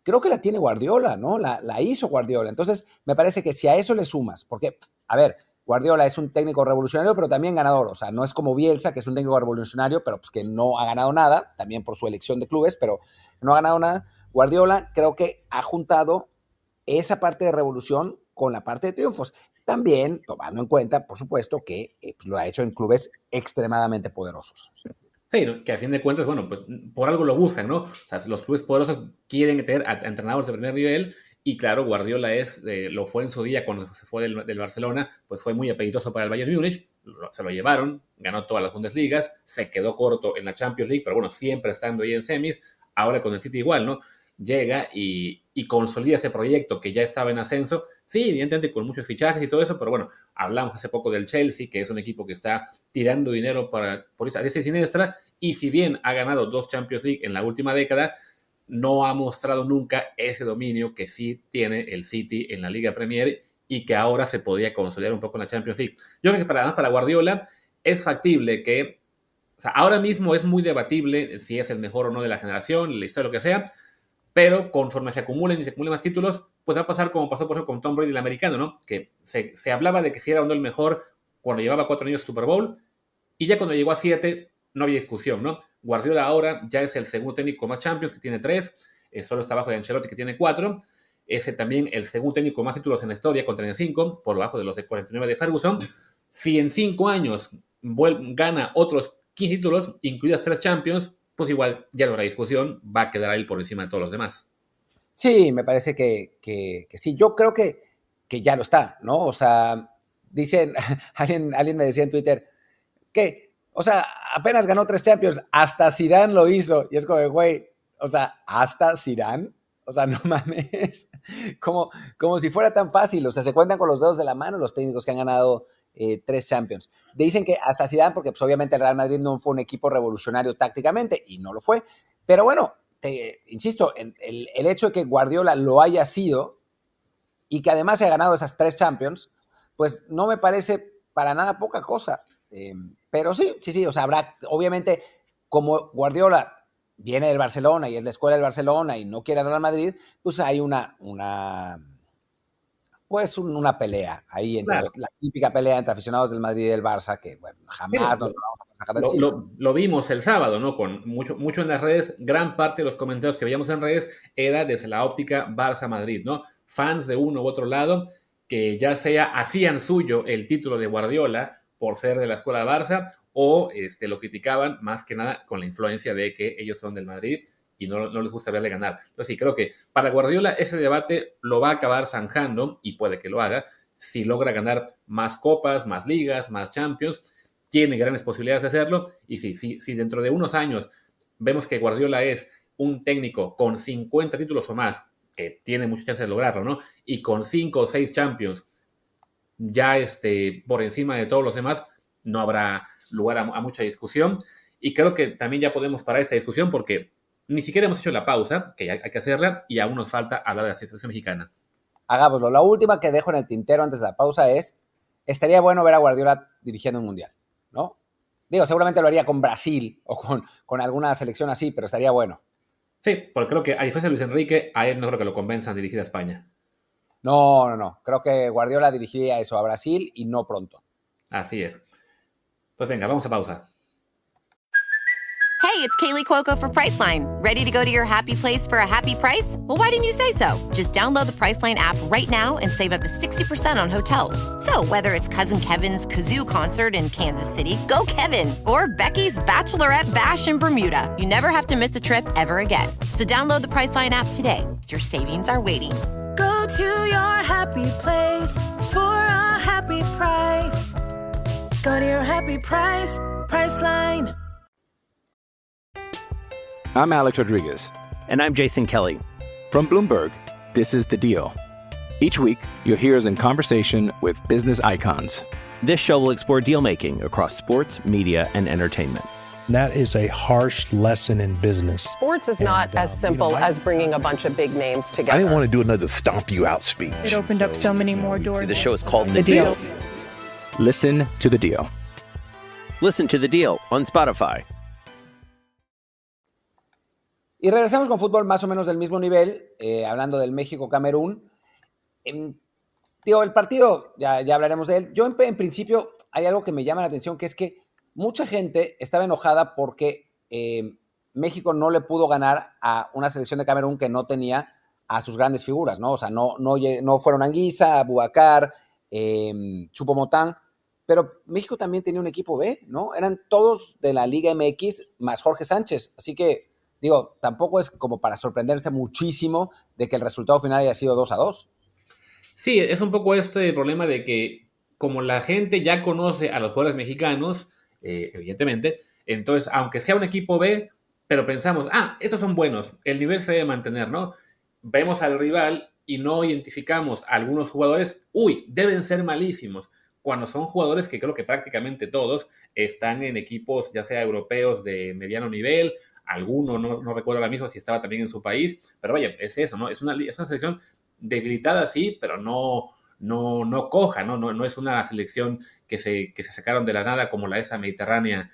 creo que la tiene Guardiola, ¿no? La, la hizo Guardiola. Entonces, me parece que si a eso le sumas, porque, a ver, Guardiola es un técnico revolucionario, pero también ganador. O sea, no es como Bielsa, que es un técnico revolucionario, pero pues que no ha ganado nada, también por su elección de clubes, pero no ha ganado nada. Guardiola creo que ha juntado esa parte de revolución con la parte de triunfos. También tomando en cuenta, por supuesto, que eh, pues, lo ha hecho en clubes extremadamente poderosos. Sí, que a fin de cuentas, bueno, pues por algo lo buscan, ¿no? O sea, los clubes poderosos quieren tener entrenadores de primer nivel y claro, Guardiola es, eh, lo fue en su día cuando se fue del, Barcelona, pues fue muy apetitoso para el Bayern Múnich, se lo llevaron, ganó todas las Bundesligas, se quedó corto en la Champions League, pero bueno, siempre estando ahí en semis, ahora con el City igual, ¿no? Llega y, y consolida ese proyecto que ya estaba en ascenso, sí, evidentemente con muchos fichajes y todo eso, pero bueno, hablamos hace poco del Chelsea, que es un equipo que está tirando dinero para, por esa, esa siniestra, y si bien ha ganado dos Champions League en la última década, no ha mostrado nunca ese dominio que sí tiene el City en la Liga Premier y que ahora se podría consolidar un poco en la Champions League. Yo creo que para, además para Guardiola es factible que, o sea, ahora mismo es muy debatible si es el mejor o no de la generación, la historia, lo que sea, pero conforme se acumulen y se acumulen más títulos, pues va a pasar como pasó por ejemplo con Tom Brady el americano, ¿no? Que se, se hablaba de que si era o no el mejor cuando llevaba cuatro años Super Bowl y ya cuando llegó a siete no había discusión, ¿no? Guardiola ahora ya es el segundo técnico más Champions, que tiene tres, eh, solo está abajo de Ancelotti, que tiene cuatro, ese también el segundo técnico más títulos en la historia, con 35, por debajo de los de 49 de Ferguson. Si en cinco años gana otros 15 títulos, incluidas tres Champions, pues igual ya no habrá discusión, va a quedar ahí por encima de todos los demás. Sí, me parece que, que, que sí. Yo creo que, que ya lo está, ¿no? O sea, dicen, *laughs* alguien, alguien me decía en Twitter que, o sea, apenas ganó tres Champions, hasta Zidane lo hizo. Y es como, güey, o sea, hasta Zidane. O sea, *laughs* no mames. Como, como si fuera tan fácil. O sea, se cuentan con los dedos de la mano los técnicos que han ganado eh, tres Champions. Dicen que hasta Zidane, porque pues, obviamente el Real Madrid no fue un equipo revolucionario tácticamente, y no lo fue. Pero bueno, te, insisto, el, el hecho de que Guardiola lo haya sido y que además haya ganado esas tres Champions, pues no me parece para nada poca cosa. Eh, pero sí, sí, sí, o sea, habrá, obviamente, como Guardiola viene del Barcelona y es la escuela del Barcelona y no quiere al Real Madrid, pues hay una, una pues un- una pelea ahí, entre Claro. la típica pelea entre aficionados del Madrid y del Barça, que bueno, jamás Mira, nos lo vamos a sacar del Lo, lo- lo vimos el sábado, ¿no? Con mucho, mucho en las redes, gran parte de los comentarios que veíamos en redes era desde la óptica Barça-Madrid, ¿no? Fans de uno u otro lado que ya sea hacían suyo el título de Guardiola por ser de la escuela Barça o este, lo criticaban más que nada con la influencia de que ellos son del Madrid y no, no les gusta verle ganar. Entonces sí, creo que para Guardiola ese debate lo va a acabar zanjando y puede que lo haga si logra ganar más copas, más ligas, más champions. Tiene grandes posibilidades de hacerlo y si, si, si dentro de unos años vemos que Guardiola es un técnico con 50 títulos o más, que tiene mucha chance de lograrlo, ¿no? Y con 5 o 6 champions ya este, por encima de todos los demás, no habrá lugar a, mucha discusión. Y creo que también ya podemos parar esta discusión porque ni siquiera hemos hecho la pausa, que hay, hay que hacerla, y aún nos falta hablar de la situación mexicana. Hagámoslo. La última que dejo en el tintero antes de la pausa es, estaría bueno ver a Guardiola dirigiendo un mundial, ¿no? Digo, seguramente lo haría con Brasil o con, con alguna selección así, pero estaría bueno. Sí, porque creo que a diferencia de Luis Enrique, a él no creo que lo convenzan dirigir a España. No, no, no. Creo que Guardiola dirigiría eso a Brasil y no pronto. Así es. Pues venga, vamos a pausa. Hey, it's Kaylee Cuoco for Priceline. Ready to go to your happy place for a happy price? Well, why didn't you say so? Just download the Priceline app right now and save up to 60% on hotels. So, whether it's Cousin Kevin's Kazoo concert in Kansas City, go Kevin, or Becky's Bachelorette Bash in Bermuda, you never have to miss a trip ever again. So, download the Priceline app today. Your savings are waiting Go to your happy place for a happy price. Go to your happy price, Priceline. I'm Alex Rodriguez. And I'm Jason Kelly. From Bloomberg, this is The Deal. Each week, you'll hear us in conversation with business icons. This show will explore deal making across sports, media, and entertainment. That is a harsh lesson in business. Sports is not And, uh, as simple you know, I- as bringing a bunch of big names I together. didn't want to do another stomp you out speech. It opened up so many more doors. The show is called The Deal. Listen to The Deal. Listen to the deal on Spotify. Y regresamos con fútbol más o menos del mismo nivel, eh, hablando del México-Camerún. Em, digo, el partido, ya, ya hablaremos de él. Yo en, en principio hay algo que me llama la atención, que es que mucha gente estaba enojada porque eh, México no le pudo ganar a una selección de Camerún que no tenía a sus grandes figuras, ¿no? O sea, no, no, no fueron Anguisa, Buacar, eh, Chupomotán, pero México también tenía un equipo B, ¿no? Eran todos de la Liga MX más Jorge Sánchez. Así que, digo, tampoco es como para sorprenderse muchísimo de que el resultado final haya sido 2 a 2. Sí, es un poco este problema de que como la gente ya conoce a los jugadores mexicanos, eh, evidentemente, entonces, aunque sea un equipo B, pero pensamos, ah, estos son buenos, el nivel se debe mantener, ¿no? Vemos al rival y no identificamos a algunos jugadores, uy, deben ser malísimos, cuando son jugadores que creo que prácticamente todos están en equipos, ya sea europeos de mediano nivel, alguno, no, no recuerdo ahora mismo si estaba también en su país, pero vaya, es eso, ¿no? Es una, es una selección debilitada, sí, pero no, no, no coja, ¿no? No, no es una selección que se, que se sacaron de la nada como la esa mediterránea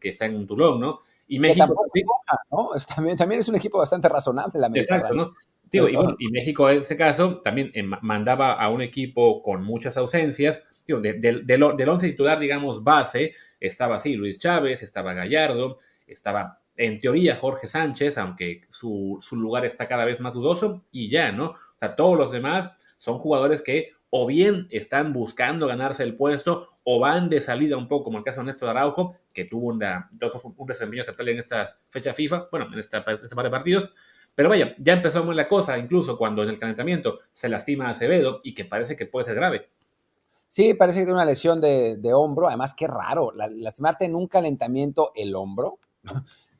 que está en Toulon, ¿no? Y México, coja, ¿no? También, también es un equipo bastante razonable la Exacto, Mediterránea. ¿no? Digo, y, bueno, y México en ese caso también eh, ma- mandaba a un equipo con muchas ausencias. Digo, de- del once titular, digamos, base, estaba así Luis Chávez, estaba Gallardo, estaba en teoría Jorge Sánchez, aunque su, su lugar está cada vez más dudoso, y ya, ¿no? O sea, todos los demás son jugadores que o bien están buscando ganarse el puesto o van de salida un poco, como el caso de Néstor Araujo, que tuvo un desempeño aceptable en esta fecha FIFA, bueno, en esta, este par de partidos, pero vaya, ya empezó muy la cosa, incluso cuando en el calentamiento se lastima a Acevedo y que parece que puede ser grave. Sí, parece que tiene una lesión de, hombro. Además, qué raro. la- lastimarte en un calentamiento el hombro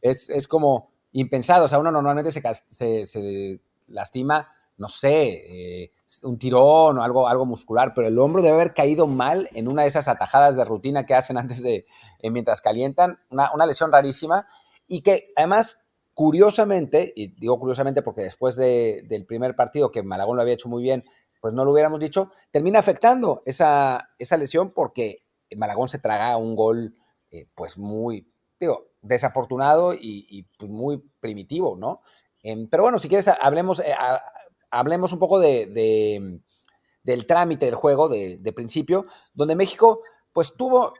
es, es como impensado. O sea, uno normalmente se, se- se lastima, no sé, eh, un tirón o algo, algo muscular, pero el hombro debe haber caído mal en una de esas atajadas de rutina que hacen antes de, eh, mientras calientan. Una, una lesión rarísima y que además, curiosamente, y digo curiosamente porque después de- del primer partido que Malagón lo había hecho muy bien, pues no lo hubiéramos dicho, termina afectando esa, esa lesión porque Malagón se traga un gol eh, pues muy, digo, desafortunado y, y, pues muy primitivo, ¿no? Em, pero bueno, si quieres, hablemos, hablemos un poco de, de- del trámite del juego de, de principio, donde México pues tuvo,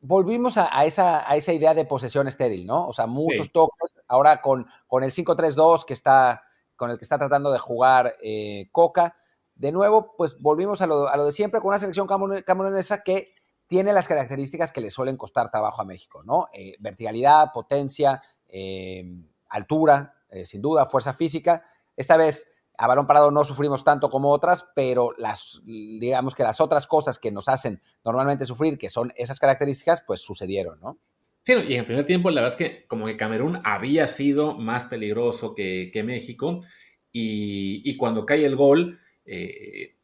volvimos a, a esa, a esa idea de posesión estéril, ¿no? O sea, muchos Sí. toques, ahora con, con el 5-3-2 que está, con el que está tratando de jugar eh, Coca, de nuevo, pues volvimos a lo, a lo de siempre con una selección camerun- camerunesa que tiene las características que le suelen costar trabajo a México, ¿no? Eh, verticalidad, potencia, eh, altura, sin duda, fuerza física. Esta vez a balón parado no sufrimos tanto como otras, pero las, digamos que las otras cosas que nos hacen normalmente sufrir, que son esas características, pues sucedieron, ¿no? Sí, y en el primer tiempo la verdad es que como que Camerún había sido más peligroso que, México y, cuando cae el gol, eh,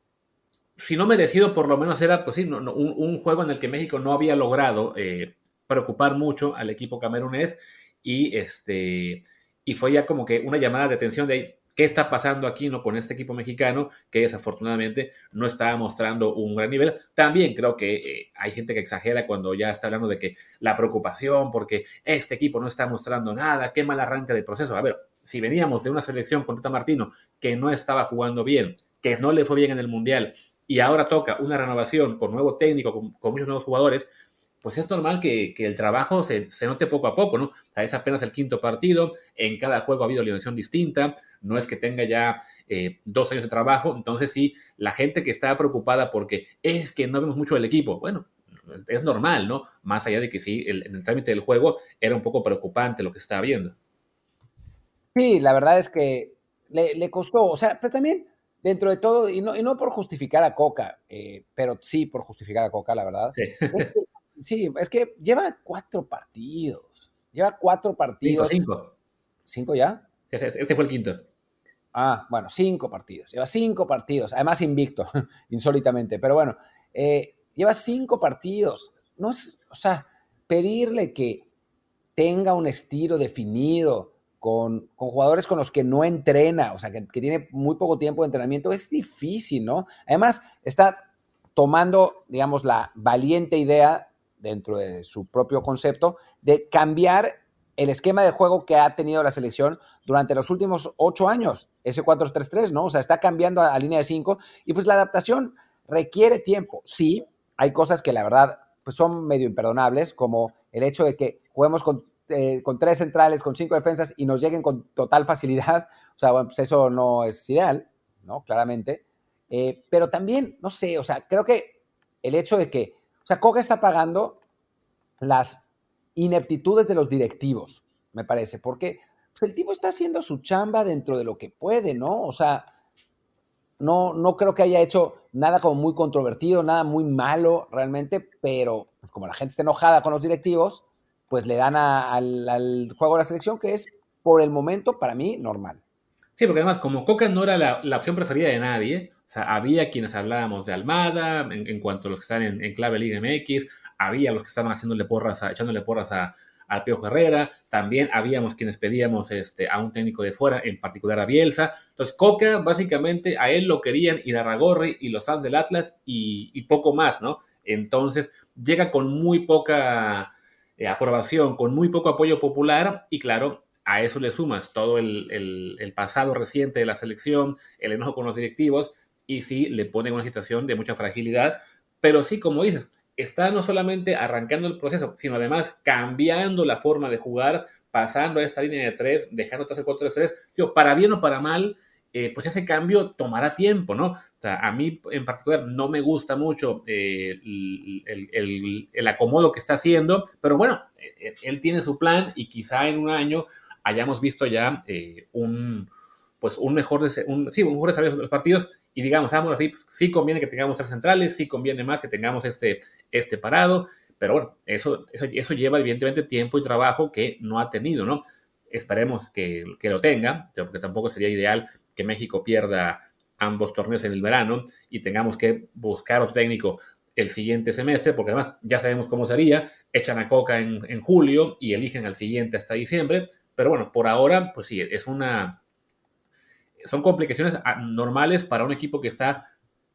si no merecido, por lo menos era pues sí, un, juego en el que México no había logrado eh, preocupar mucho al equipo camerunés y, este, y fue ya como que una llamada de atención de qué está pasando aquí ¿no? con este equipo mexicano que desafortunadamente no estaba mostrando un gran nivel. También creo que eh, hay gente que exagera cuando ya está hablando de que la preocupación porque este equipo no está mostrando nada, qué mal arranca de proceso. A ver, si veníamos de una selección con Tata Martino que no estaba jugando bien, que no le fue bien en el Mundial y ahora toca una renovación con nuevo técnico, con muchos nuevos jugadores, pues es normal que, el trabajo se, note poco a poco, ¿no? O sea, es apenas el quinto partido, en cada juego ha habido alineación distinta, no es que tenga ya eh, dos años de trabajo, entonces sí, la gente que está preocupada porque es que no vemos mucho del equipo, bueno, es, normal, ¿no? Más allá de que sí, en el trámite del juego era un poco preocupante lo que estaba viendo. Sí, la verdad es que le, costó, o sea, pero también dentro de todo, y no, y no por justificar a Coca, eh, pero sí por justificar a Coca, la verdad, Sí, es que lleva cuatro partidos. Lleva cuatro partidos. Cinco. ¿Cinco, ya? Este fue el quinto. Ah, bueno, cinco partidos. Lleva cinco partidos. Además, invicto, *laughs* insólitamente. Pero bueno, eh, lleva cinco partidos. No es, o sea, pedirle que tenga un estilo definido con, jugadores con los que no entrena, o sea, que, que tiene muy poco tiempo de entrenamiento, es difícil, ¿no? Además, está tomando, digamos, la valiente idea dentro de su propio concepto, de cambiar el esquema de juego que ha tenido la selección durante los últimos ocho años, ese 4-3-3, ¿no? O sea, está cambiando a, línea de cinco y pues la adaptación requiere tiempo. Sí, hay cosas que la verdad pues son medio imperdonables, como el hecho de que juguemos con, eh, con tres centrales, con cinco defensas y nos lleguen con total facilidad. O sea, bueno, pues eso no es ideal, ¿no? Claramente. Eh, pero también, no sé, o sea, creo que el hecho de que o sea, Coca está pagando las ineptitudes de los directivos, me parece, porque pues, el tipo está haciendo su chamba dentro de lo que puede, ¿no? O sea, no, no creo que haya hecho nada como muy controvertido, nada muy malo realmente, pero pues, como la gente está enojada con los directivos, pues le dan al, juego de la selección que es, por el momento, para mí, normal. Sí, porque además, como Coca no era la, la opción preferida de nadie, había quienes hablábamos de Almada, en, cuanto a los que están en, clave Liga MX, había los que estaban haciéndole porras echándole porras a, al Pío Herrera, también habíamos quienes pedíamos este, a un técnico de fuera, en particular a Bielsa. Entonces, Coca, básicamente, a él lo querían Idarragorri y los fans del Atlas y, poco más, ¿no? Entonces, llega con muy poca eh, aprobación, con muy poco apoyo popular y claro, a eso le sumas todo el pasado reciente de la selección, el enojo con los directivos, y sí le pone una situación de mucha fragilidad, pero sí, como dices, está no solamente arrancando el proceso, sino además cambiando la forma de jugar, pasando a esta línea de tres, dejando atrás el 4-3-3, yo, para bien o para mal, eh, pues ese cambio tomará tiempo, ¿no? O sea, a mí en particular no me gusta mucho eh, el, acomodo que está haciendo, pero bueno, eh, él tiene su plan y quizá en un año hayamos visto ya un, pues un mejor, un, sí, un mejor desarrollo de los partidos y digamos, vamos así, pues, sí conviene que tengamos tres centrales, sí conviene más que tengamos este, este parado, pero bueno, eso, eso, lleva evidentemente tiempo y trabajo que no ha tenido, ¿no? Esperemos que, que lo tenga, porque tampoco sería ideal que México pierda ambos torneos en el verano y tengamos que buscar otro técnico el siguiente semestre, porque además ya sabemos cómo sería, echan a Coca en, en, julio y eligen al siguiente hasta diciembre, pero bueno, por ahora, pues sí, es una, son complicaciones normales para un equipo que está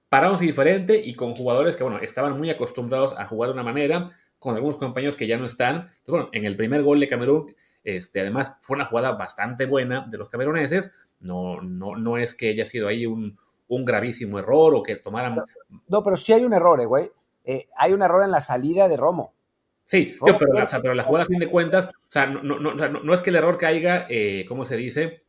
parado y diferente y con jugadores que, bueno, estaban muy acostumbrados a jugar de una manera, con algunos compañeros que ya no están. bueno, en el primer gol de Camerún, este, además fue una jugada bastante buena de los cameruneses. No, no, no es que haya sido ahí un, gravísimo error o que tomaran. No, pero sí hay un error, eh, güey. Eh, hay un error en la salida de Romo. Sí, pero, la jugada a fin de cuentas, o sea, no, no, es que el error caiga, eh, ¿cómo se dice?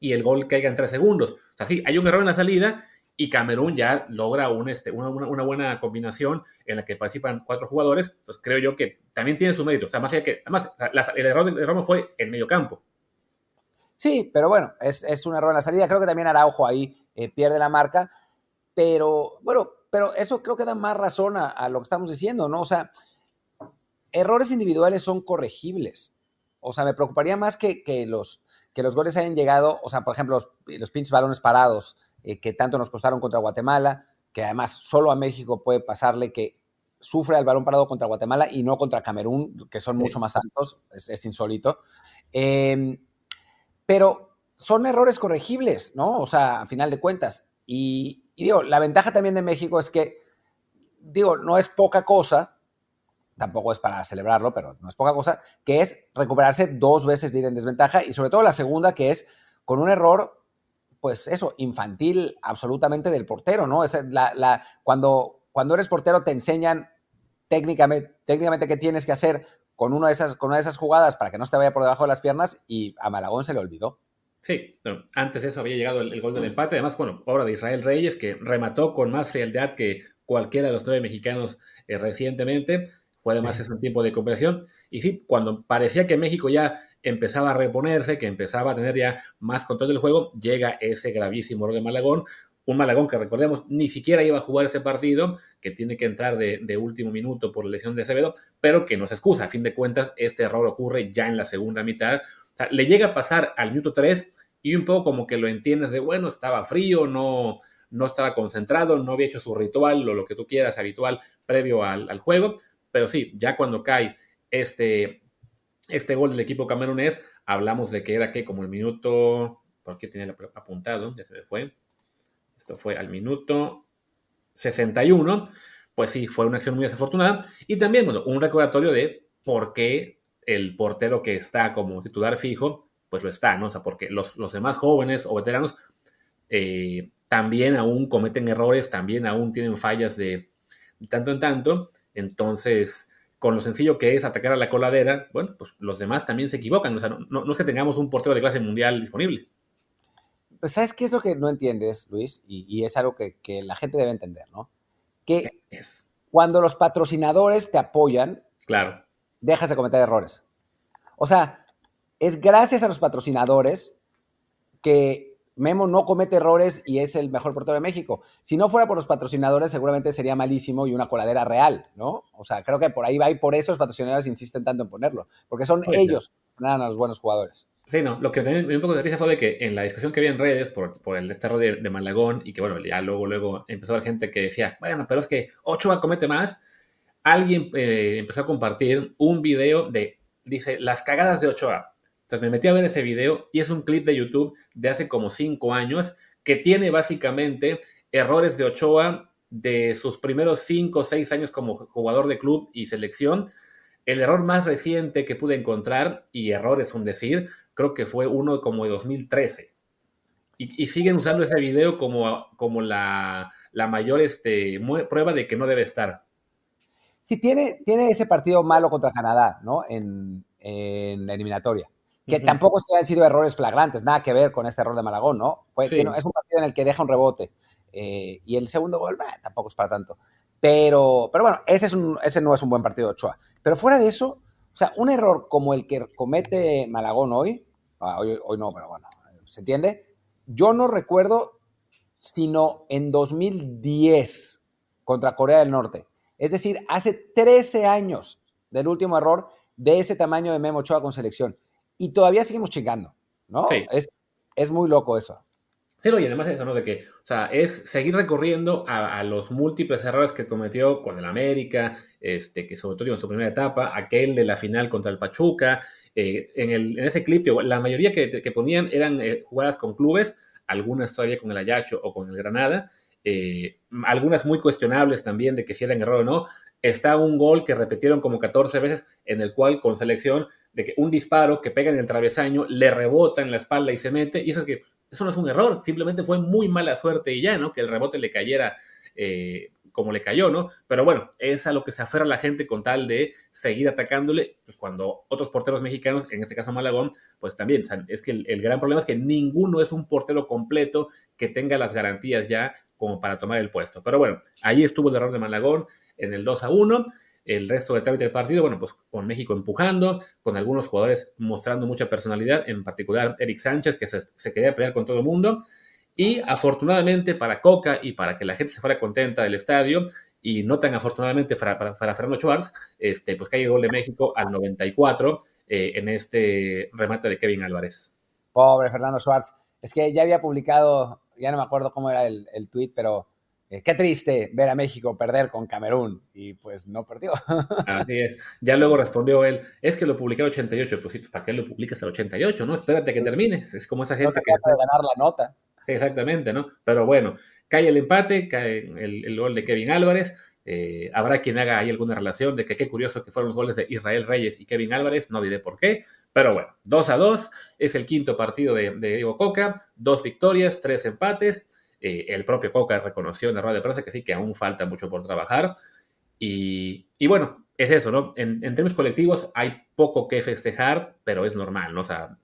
Y el gol caiga en tres segundos. O sea, sí, hay un error en la salida y Camerún ya logra un, este, una, una, buena combinación en la que participan cuatro jugadores. Entonces creo yo que también tiene su mérito. O sea, más allá que, además, el error de Roma fue en medio campo. Sí, pero bueno, es, es, un error en la salida. Creo que también Araujo ahí eh, pierde la marca. Pero bueno, pero eso creo que da más razón a, lo que estamos diciendo, ¿no? O sea, errores individuales son corregibles. O sea, me preocuparía más que, que los, que los goles hayan llegado, o sea, por ejemplo, los, los pinches balones parados eh, que tanto nos costaron contra Guatemala, que además solo a México puede pasarle que sufre el balón parado contra Guatemala y no contra Camerún, que son mucho más altos, es, insólito. Em, pero son errores corregibles, ¿no? O sea, a final de cuentas. Y, digo, la ventaja también de México es que, digo, no es poca cosa, tampoco es para celebrarlo, pero no es poca cosa, que es recuperarse dos veces de ir en desventaja y sobre todo la segunda, que es con un error pues eso, infantil absolutamente del portero, ¿no? Es la, la, cuando, cuando eres portero te enseñan técnicamente, técnicamente qué tienes que hacer con una, de esas, con una de esas jugadas para que no se te vaya por debajo de las piernas y a Malagón se le olvidó. Sí, pero antes de eso había llegado el, gol del empate, además, bueno, obra de Israel Reyes, que remató con más frialdad que cualquiera de los nueve mexicanos eh, recientemente, fue además es un tiempo de cooperación, y sí, cuando parecía que México ya empezaba a reponerse, que empezaba a tener ya más control del juego, llega ese gravísimo error de Malagón, un Malagón que recordemos ni siquiera iba a jugar ese partido, que tiene que entrar de, último minuto por lesión de Acevedo, pero que no se excusa. A fin de cuentas, este error ocurre ya en la segunda mitad. le llega a pasar al minuto 3 y un poco como que lo entiendes de, bueno, estaba frío, no, no estaba concentrado, no había hecho su ritual o lo que tú quieras habitual previo al, al juego, pero sí, ya cuando cae este, este gol del equipo camerunés, hablamos de que era que como el minuto, ¿por qué tenía apuntado? Ya se me fue. Esto fue al minuto 61. Pues sí, fue una acción muy desafortunada. Y también, bueno, un recordatorio de por qué el portero que está como titular fijo, pues lo está, ¿no? O sea, porque los, demás jóvenes o veteranos eh, también aún cometen errores, también aún tienen fallas de tanto en tanto. Entonces, con lo sencillo que es atacar a la coladera, bueno, pues los demás también se equivocan. O sea, no, es que tengamos un portero de clase mundial disponible. Pues, ¿sabes qué es lo que no entiendes, Luis? Y, es algo que, la gente debe entender, ¿no? Que es? cuando los patrocinadores te apoyan, claro. dejas de cometer errores. O sea, es gracias a los patrocinadores que Memo no comete errores y es el mejor portero de México. Si no fuera por los patrocinadores, seguramente sería malísimo y una coladera real, ¿no? O sea, creo que por ahí va y por eso los patrocinadores insisten tanto en ponerlo, porque son ellos que a los buenos jugadores. Sí, no, lo que me dio un poco de risa fue de que en la discusión que había en redes por, por el desterro de, de, Malagón y que, bueno, ya luego, luego empezó a haber gente que decía, bueno, pero es que Ochoa comete más. Alguien eh, empezó a compartir un video de, dice, las cagadas de Ochoa entonces me metí a ver ese video y es un clip de YouTube de hace como cinco años que tiene básicamente errores de Ochoa de sus primeros cinco o seis años como jugador de club y selección. El error más reciente que pude encontrar, y error es un decir, creo que fue uno como de 2013. Y, siguen usando ese video como, como la, mayor este, prueba de que no debe estar. Sí, tiene, tiene ese partido malo contra Canadá, ¿no? En, en la eliminatoria que tampoco se han sido errores flagrantes, nada que ver con este error de Malagón, ¿no? Fue, es un partido en el que deja un rebote. Eh, y el segundo gol, tampoco es para tanto. Pero, pero bueno, ese, es un, ese no es un buen partido de Ochoa. Pero fuera de eso, o sea, un error como el que comete Malagón hoy, ah, hoy, hoy no, pero bueno, ¿se entiende? Yo no recuerdo sino en 2010 contra Corea del Norte. Es decir, hace 13 años del último error de ese tamaño de Memo Ochoa con selección y todavía seguimos chingando, ¿no? Es, es muy loco eso. Sí, y además eso, ¿no? De que, o sea, es seguir recorriendo a, los múltiples errores que cometió con el América, este, que sobre todo en su primera etapa, aquel de la final contra el Pachuca. Eh, en, el, en, ese clip, la mayoría que, que ponían eran eh, jugadas con clubes, algunas todavía con el Ayacho o con el Granada, eh, algunas muy cuestionables también de que si eran error o no. Está un gol que repitieron como 14 veces, en el cual con selección de que un disparo que pega en el travesaño le rebota en la espalda y se mete, y eso es que eso no es un error, simplemente fue muy mala suerte y ya, ¿no? Que el rebote le cayera eh, como le cayó, ¿no? Pero bueno, es a lo que se aferra la gente con tal de seguir atacándole, pues cuando otros porteros mexicanos, en este caso Malagón, pues también, es que el, gran problema es que ninguno es un portero completo que tenga las garantías ya como para tomar el puesto. Pero bueno, ahí estuvo el error de Malagón en el 2 a 1. El resto del trámite del partido, bueno, pues con México empujando, con algunos jugadores mostrando mucha personalidad, en particular Eric Sánchez, que se, quería pelear con todo el mundo. Y afortunadamente para Coca y para que la gente se fuera contenta del estadio, y no tan afortunadamente para, Fernando Schwartz, este, pues cae el gol de México al 94 eh, en este remate de Kevin Álvarez. Pobre Fernando Schwartz. Es que ya había publicado, ya no me acuerdo cómo era el, el tweet, pero eh, qué triste ver a México perder con Camerún y pues no perdió. *laughs* Así es. Ya luego respondió él, es que lo publiqué al 88, pues sí, ¿para qué lo publicas al 88? No, espérate que termines. Es como esa gente no que... de ganar la nota. Exactamente, ¿no? Pero bueno, cae el empate, cae el, gol de Kevin Álvarez. Eh, habrá quien haga ahí alguna relación de que qué curioso que fueron los goles de Israel Reyes y Kevin Álvarez, no diré por qué, pero bueno, 2 a 2 es el quinto partido de, de Diego Coca, dos victorias, tres empates. Eh, el propio Coca reconoció en la rueda de prensa que sí, que aún falta mucho por trabajar. Y, bueno, es eso, ¿no? En, términos colectivos hay poco que festejar, pero es normal, ¿no? O sea,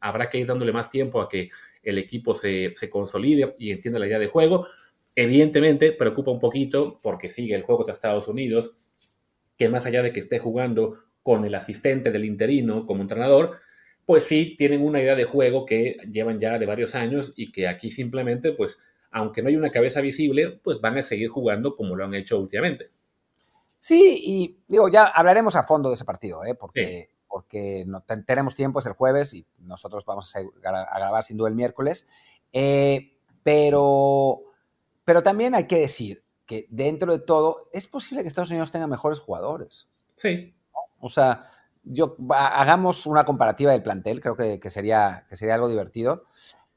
habrá que ir dándole más tiempo a que el equipo se, consolide y entienda la idea de juego. Evidentemente, preocupa un poquito porque sigue el juego contra Estados Unidos, que más allá de que esté jugando con el asistente del interino como entrenador, pues sí tienen una idea de juego que llevan ya de varios años y que aquí simplemente, pues, aunque no hay una cabeza visible, pues van a seguir jugando como lo han hecho últimamente. Sí, y digo, ya hablaremos a fondo de ese partido, ¿eh? porque porque no tenemos tiempo, es el jueves y nosotros vamos a, grabar sin duda el miércoles. Eh, pero, pero también hay que decir que dentro de todo, es posible que Estados Unidos tenga mejores jugadores. Sí. O sea, yo, hagamos una comparativa del plantel, creo que, sería, que sería algo divertido.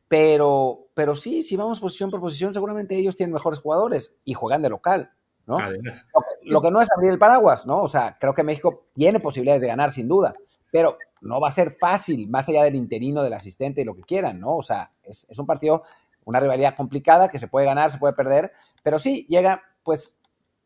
Pero, pero sí, si vamos posición por posición, seguramente ellos tienen mejores jugadores y juegan de local. ¿no? Lo, que no es abrir el paraguas, ¿no? O sea, creo que México tiene posibilidades de ganar sin duda, pero no va a ser fácil, más allá del interino, del asistente y lo que quieran, ¿no? O sea, es, un partido, una rivalidad complicada que se puede ganar, se puede perder, pero sí llega, pues,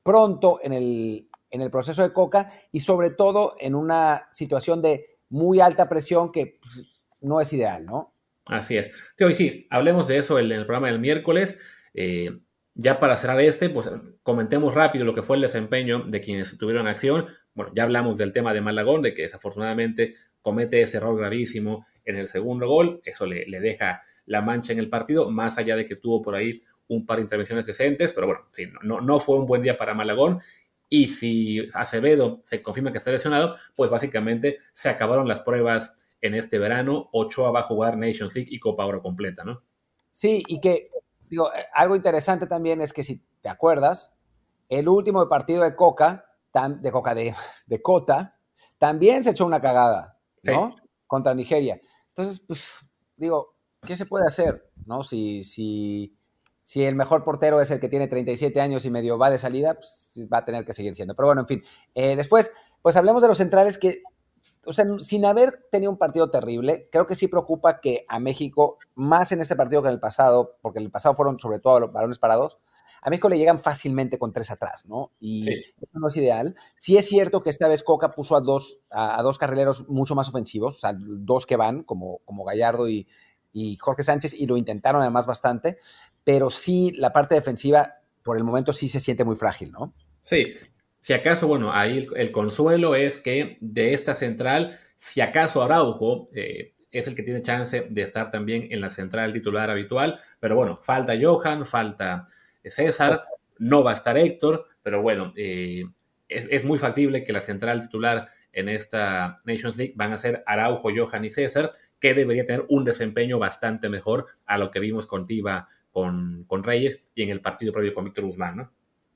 pronto en el, en el proceso de Coca y sobre todo en una situación de muy alta presión que pues, no es ideal, ¿no? Así es. y sí, hablemos de eso en el programa del miércoles. Eh, ya para cerrar este, pues comentemos rápido lo que fue el desempeño de quienes tuvieron acción. Bueno, ya hablamos del tema de Malagón, de que desafortunadamente comete ese error gravísimo en el segundo gol. Eso le, deja la mancha en el partido, más allá de que tuvo por ahí un par de intervenciones decentes, pero bueno, sí, no, no fue un buen día para Malagón. Y si Acevedo se confirma que está lesionado, pues básicamente se acabaron las pruebas en este verano. Ochoa va a jugar Nations League y Copa Oro completa, ¿no? Sí, y que digo, eh, algo interesante también es que si te acuerdas, el último partido de Coca, de Coca de, de Cota, también se echó una cagada, ¿no? Contra Nigeria. Entonces, pues, digo, ¿qué se puede hacer? ¿No? Si, si, si el mejor portero es el que tiene 37 años y medio va de salida, pues va a tener que seguir siendo. Pero bueno, en fin. Eh, después, pues hablemos de los centrales que o sea, sin haber tenido un partido terrible, creo que sí preocupa que a México, más en este partido que en el pasado, porque en el pasado fueron sobre todo los balones parados, a México le llegan fácilmente con tres atrás, ¿no? Y eso no es ideal. Sí es cierto que esta vez Coca puso a dos, a, dos carrileros mucho más ofensivos, o sea, dos que van, como, como Gallardo y, y Jorge Sánchez, y lo intentaron además bastante, pero sí la parte defensiva por el momento sí se siente muy frágil, ¿no? Sí, si acaso, bueno, ahí el, consuelo es que de esta central, si acaso Araujo eh, es el que tiene chance de estar también en la central titular habitual, pero bueno, falta Johan, falta César, no va a estar Héctor, pero bueno, eh, es, muy factible que la central titular en esta Nations League van a ser Araujo, Johan y César, que debería tener un desempeño bastante mejor a lo que vimos con Tiva, con, con Reyes y en el partido previo con Víctor Guzmán, ¿no?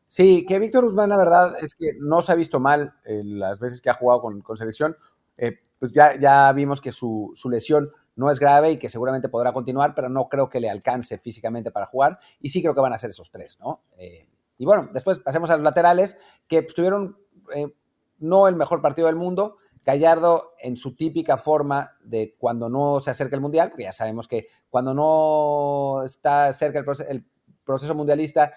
Sí, que Víctor Guzmán, la verdad es que no se ha visto mal las veces que ha jugado con, selección. Eh, pues ya, ya vimos que su, lesión no es grave y que seguramente podrá continuar, pero no creo que le alcance físicamente para jugar. Y sí creo que van a ser esos tres, ¿no? Eh, y bueno, después pasemos a los laterales, que pues, tuvieron eh, no el mejor partido del mundo. Gallardo en su típica forma de cuando no se acerca el Mundial, porque ya sabemos que cuando no está cerca el proceso mundialista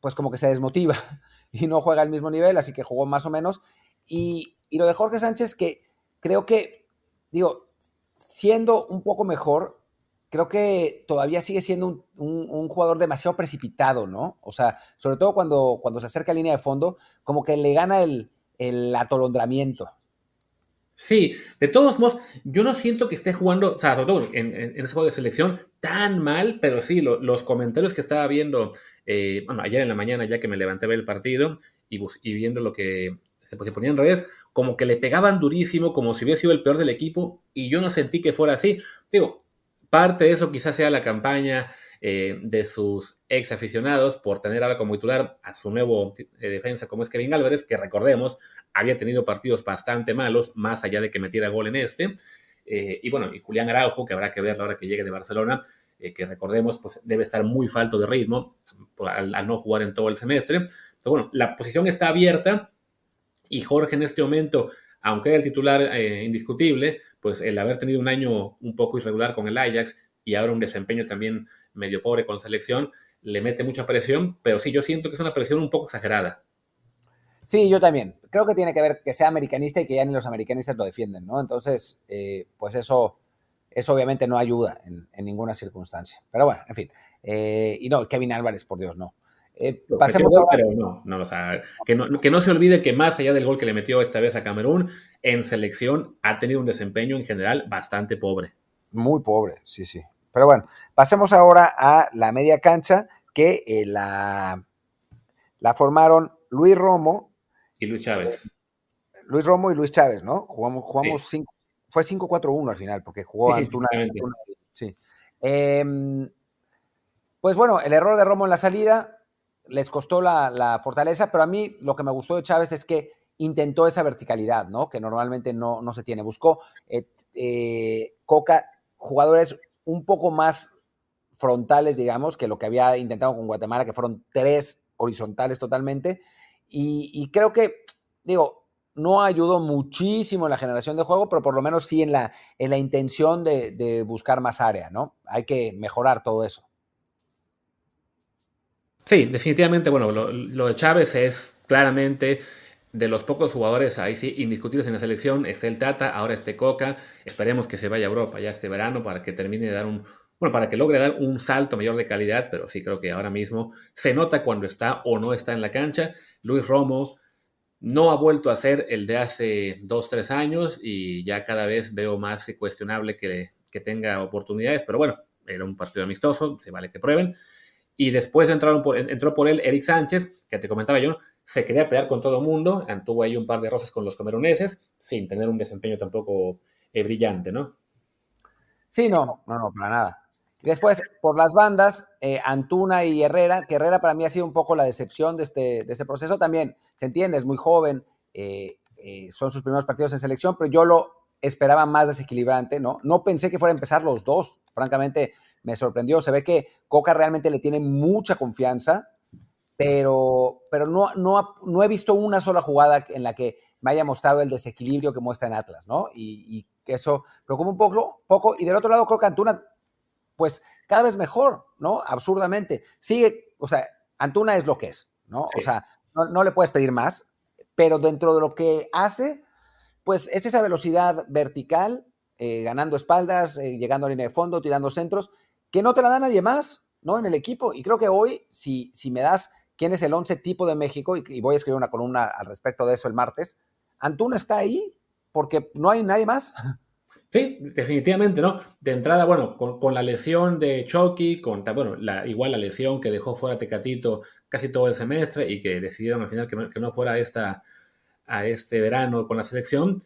pues como que se desmotiva *laughs* y no juega al mismo nivel, así que jugó más o menos. Y, lo de Jorge Sánchez, que creo que, digo, siendo un poco mejor, creo que todavía sigue siendo un, jugador demasiado precipitado, ¿no? O sea, sobre todo cuando, cuando se acerca a línea de fondo, como que le gana el, atolondramiento. Sí, de todos modos, yo no siento que esté jugando, o sea, sobre todo en, ese juego de selección, tan mal, pero sí, los comentarios que estaba viendo, eh, bueno, ayer en la mañana ya que me levanté a ver el partido y, viendo lo que se, se ponía en redes, como que le pegaban durísimo, como si hubiera sido el peor del equipo, y yo no sentí que fuera así. Digo, Parte de eso quizás sea la campaña eh, de sus ex aficionados por tener ahora como titular a su nuevo eh, defensa como es Kevin Álvarez, que recordemos había tenido partidos bastante malos, más allá de que metiera gol en este. Eh, y bueno, y Julián Araujo, que habrá que verlo ahora que llegue de Barcelona, que recordemos, pues debe estar muy falto de ritmo al, al, no jugar en todo el semestre. Entonces, bueno, la posición está abierta y Jorge en este momento, aunque era el titular indiscutible, pues el haber tenido un año un poco irregular con el Ajax y ahora un desempeño también medio pobre con selección, le mete mucha presión, pero sí, yo siento que es una presión un poco exagerada. Sí, yo también. Creo que tiene que ver que sea americanista y que ya ni los americanistas lo defienden, ¿no? Entonces, eh, pues eso, eso obviamente no ayuda en, ninguna circunstancia. Pero bueno, en fin. Eh, y no, Kevin Álvarez, por Dios, no. Eh, pasemos Pero no, no, o sea, que no, que no se olvide que más allá del gol que le metió esta vez a Camerún, en selección ha tenido un desempeño en general bastante pobre. Muy pobre, sí, sí. Pero bueno, pasemos ahora a la media cancha que eh, la, la formaron Luis Romo. Y Luis Chávez. Luis Romo y Luis Chávez, ¿no? Jugamos, jugamos fue 5-4-1 al final, porque jugó sí, Antuna. Sí. Em, pues bueno, el error de Romo en la salida, les costó la, fortaleza, pero a mí lo que me gustó de Chávez es que intentó esa verticalidad, ¿no? Que normalmente no, no se tiene. Buscó eh, eh, Coca jugadores un poco más frontales, digamos, que lo que había intentado con Guatemala, que fueron tres horizontales totalmente. Y, creo que, digo, no ayudó muchísimo en la generación de juego, pero por lo menos sí en la, en la intención de, buscar más área, ¿no? Hay que mejorar todo eso. Sí, definitivamente, bueno, lo, de Chávez es claramente de los pocos jugadores ahí sí indiscutibles en la selección. Está el Tata, ahora este Coca. Esperemos que se vaya a Europa ya este verano para que termine de dar un, bueno, para que logre dar un salto mayor de calidad, pero sí creo que ahora mismo se nota cuando está o no está en la cancha. Luis Romo no ha vuelto a ser el de hace dos, tres años y ya cada vez veo más cuestionable que, tenga oportunidades, pero bueno, era un partido amistoso, se vale que prueben. Y después entró por él Eric Sánchez, que te comentaba yo, se quería pelear con todo el mundo, tuvo ahí un par de rosas con los cameruneses, sin tener un desempeño tampoco eh, brillante, ¿no? Sí, no, no, no, para nada. Después, por las bandas, eh, Antuna y Herrera, que Herrera para mí ha sido un poco la decepción de este, de este proceso también, se entiende, es muy joven, eh, son sus primeros partidos en selección, pero yo lo esperaba más desequilibrante, ¿no? No pensé que fuera a empezar los dos, francamente, me sorprendió. Se ve que Coca realmente le tiene mucha confianza, pero, pero no, no, no he visto una sola jugada en la que me haya mostrado el desequilibrio que muestra en Atlas, ¿no? Y, que eso preocupa un poco, poco. Y del otro lado, creo que Antuna, pues cada vez mejor, ¿no? Absurdamente. Sigue, o sea, Antuna es lo que es, ¿no? O sea, no, le puedes pedir más, pero dentro de lo que hace, pues es esa velocidad vertical, eh, ganando espaldas, eh, llegando a línea de fondo, tirando centros, que no te la da nadie más, ¿no? En el equipo. Y creo que hoy, si, si me das quién es el once tipo de México, y, voy a escribir una columna al respecto de eso el martes, Antuna está ahí porque no hay nadie más. *laughs* Sí, definitivamente, ¿no? De entrada, bueno, con, la lesión de Chucky, con, bueno, la, igual la lesión que dejó fuera Tecatito casi todo el semestre y que decidieron al final que no, fuera esta, a este verano con la selección,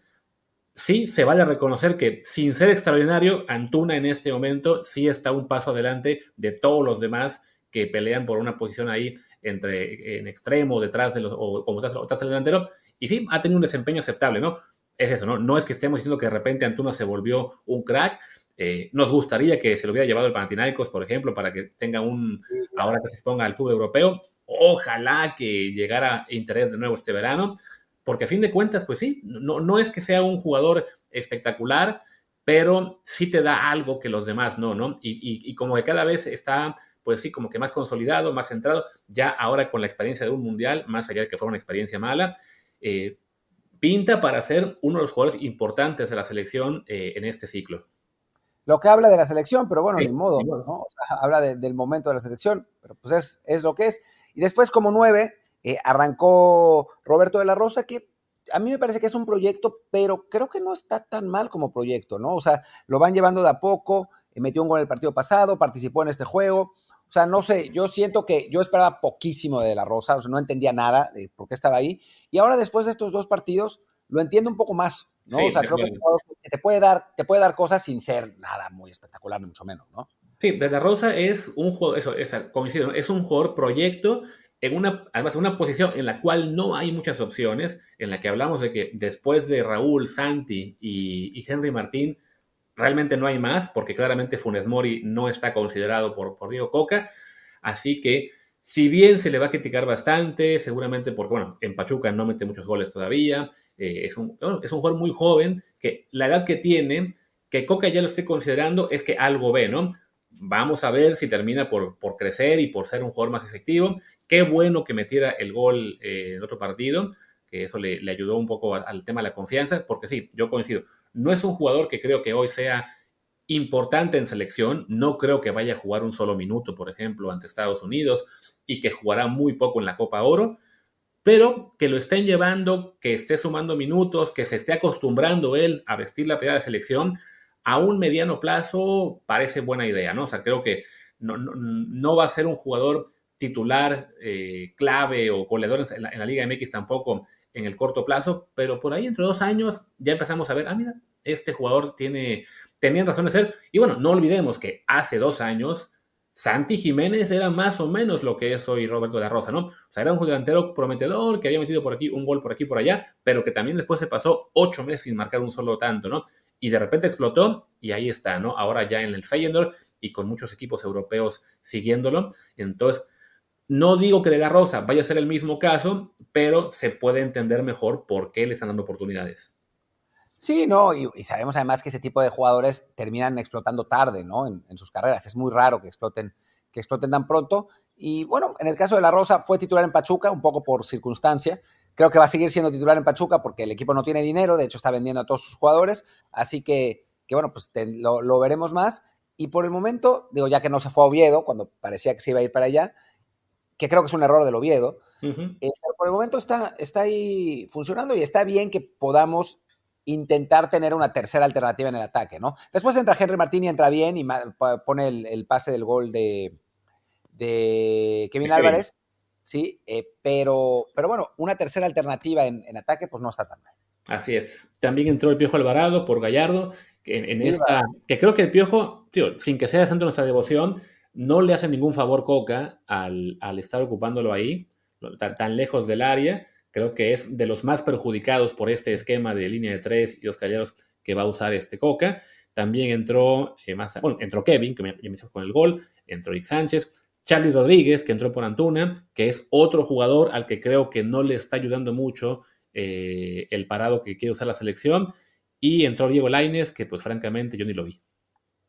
sí se vale reconocer que sin ser extraordinario, Antuna en este momento sí está un paso adelante de todos los demás que pelean por una posición ahí entre en extremo, detrás de los, o como detrás, del delantero, y sí, ha tenido un desempeño aceptable, ¿no? Es eso, ¿no? No es que estemos diciendo que de repente Antuna se volvió un crack, eh, nos gustaría que se lo hubiera llevado el Panathinaikos, por ejemplo, para que tenga un, ahora que se exponga al fútbol europeo, ojalá que llegara interés de nuevo este verano, porque a fin de cuentas, pues sí, no, no es que sea un jugador espectacular, pero sí te da algo que los demás no, ¿no? Y, como que cada vez está, pues sí, como que más consolidado, más centrado, ya ahora con la experiencia de un mundial, más allá de que fuera una experiencia mala, eh, pinta para ser uno de los jugadores importantes de la selección eh, en este ciclo. lo que habla de la selección, pero bueno, Sí, ni modo. ¿no? O sea, *laughs* habla de- del momento de la selección, pero pues es, es lo que es. Y después, como nueve, eh, arrancó Roberto de la Rosa, que a mí me parece que es un proyecto, pero creo que no está tan mal como proyecto, ¿no? O sea, lo van llevando de a poco, eh, metió un gol el partido pasado, participó en este juego. O sea, no sé, yo siento que yo esperaba poquísimo de la Rosa, o sea, no entendía nada de por qué estaba ahí. Y ahora, después de estos dos partidos, lo entiendo un poco más, ¿no? Sí, o sea, creo que te puede dar, te puede dar cosas sin ser nada muy espectacular, ni mucho menos, ¿no? Sí, De La Rosa es un jugador, eso, es, coincido, es un jugador proyecto en una, además, en una posición en la cual no hay muchas opciones, en la que hablamos de que después de Raúl, Santi y, y Henry Martín, realmente no hay más, porque claramente Funes Mori no está considerado por, por Diego Coca, así que si bien se le va a criticar bastante, seguramente porque, bueno, en Pachuca no mete muchos goles todavía, eh, es, un, es un jugador muy joven, que la edad que tiene, que Coca ya lo esté considerando, es que algo ve, ¿no? Vamos a ver si termina por, por crecer y por ser un jugador más efectivo. Qué bueno que metiera el gol eh, en otro partido, que eso le, ayudó un poco al tema de la confianza, porque sí, yo coincido. No es un jugador que creo que hoy sea importante en selección. No creo que vaya a jugar un solo minuto, por ejemplo, ante Estados Unidos y que jugará muy poco en la Copa Oro, pero que lo estén llevando, que esté sumando minutos, que se esté acostumbrando él a vestir la playera de selección, a un mediano plazo parece buena idea, ¿no? O sea, creo que no, va a ser un jugador titular eh, clave o goleador en la, Liga MX tampoco en el corto plazo, pero por ahí entre dos años ya empezamos a ver, ah, mira, este jugador tiene, tenían razón de ser. Y bueno, no olvidemos que hace dos años Santi Jiménez era más o menos lo que es hoy Roberto de la Rosa, ¿no? O sea, era un delantero prometedor que había metido por aquí un gol por aquí por allá, pero que también después se pasó ocho meses sin marcar un solo tanto, ¿no? Y de repente explotó y ahí está, ¿no? Ahora ya en el Feyenoord y con muchos equipos europeos siguiéndolo. Entonces, no digo que de la Rosa vaya a ser el mismo caso, pero se puede entender mejor por qué le están dando oportunidades. Sí, no, y, sabemos además que ese tipo de jugadores terminan explotando tarde, ¿no? En, sus carreras. Es muy raro que exploten, que exploten tan pronto. Y bueno, en el caso de La Rosa, fue titular en Pachuca, un poco por circunstancia. Creo que va a seguir siendo titular en Pachuca porque el equipo no tiene dinero, de hecho está vendiendo a todos sus jugadores. Así que, que bueno, pues lo, lo, veremos más. Y por el momento, digo, ya que no se fue a Oviedo, cuando parecía que se iba a ir para allá, que creo que es un error del Oviedo, uh -huh. eh, pero por el momento está, está ahí funcionando y está bien que podamos intentar tener una tercera alternativa en el ataque, ¿no? Después entra Henry Martín y entra bien y pone el, el pase del gol de, de Kevin de Álvarez, Kevin. sí, eh, pero, pero bueno, una tercera alternativa en, en, ataque pues no está tan mal. Así es. También entró el Piojo Alvarado por Gallardo, que en, en esta, que creo que el Piojo, tío, sin que sea santo nuestra devoción, no le hace ningún favor Coca al, estar ocupándolo ahí, tan, tan lejos del área, creo que es de los más perjudicados por este esquema de línea de tres y dos calleros que va a usar este Coca. También entró, eh, más, bueno, entró Kevin, que me, me hizo con el gol, entró Rick Sánchez, Charlie Rodríguez, que entró por Antuna, que es otro jugador al que creo que no le está ayudando mucho eh, el parado que quiere usar la selección, y entró Diego Laines, que pues francamente yo ni lo vi.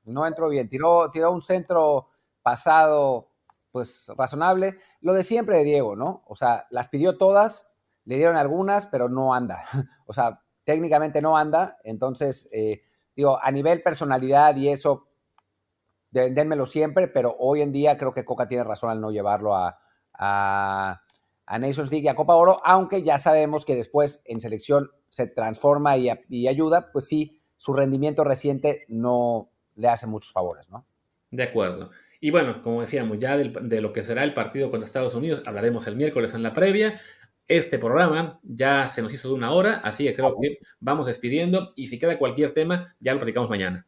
No entró bien, tiró, tiró un centro pasado pues razonable, lo de siempre de Diego, ¿no? O sea, las pidió todas, le dieron algunas, pero no anda. *laughs* O sea, técnicamente no anda. Entonces, eh, digo, a nivel personalidad y eso, dénmelo siempre, pero hoy en día creo que Coca tiene razón al no llevarlo a, a, a Nations League y a Copa Oro, aunque ya sabemos que después en selección se transforma y, y ayuda, pues sí, su rendimiento reciente no le hace muchos favores, ¿no? De acuerdo. Y bueno, como decíamos, ya del, de lo que será el partido contra Estados Unidos hablaremos el miércoles en la previa. Este programa ya se nos hizo de una hora, así que creo que vamos despidiendo y si queda cualquier tema, ya lo platicamos mañana.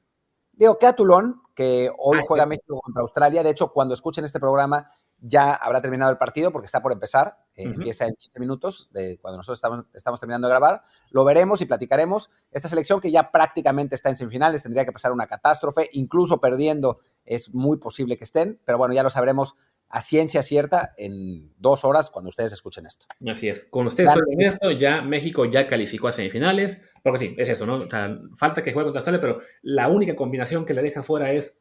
Digo, queda Tulón, que hoy ah, juega sí. México contra Australia. De hecho, cuando escuchen este programa ya habrá terminado el partido porque está por empezar. Eh, uh -huh. Empieza en 15 minutos de cuando nosotros estamos, estamos, terminando de grabar. Lo veremos y platicaremos. Esta selección que ya prácticamente está en semifinales tendría que pasar una catástrofe. Incluso perdiendo es muy posible que estén. Pero bueno, ya lo sabremos a ciencia cierta en dos horas cuando ustedes escuchen esto. Así es. Con ustedes claro. en esto, ya México ya calificó a semifinales. Porque sí, es eso, ¿no? O sea, falta que juegue contra Australia, pero la única combinación que le deja fuera es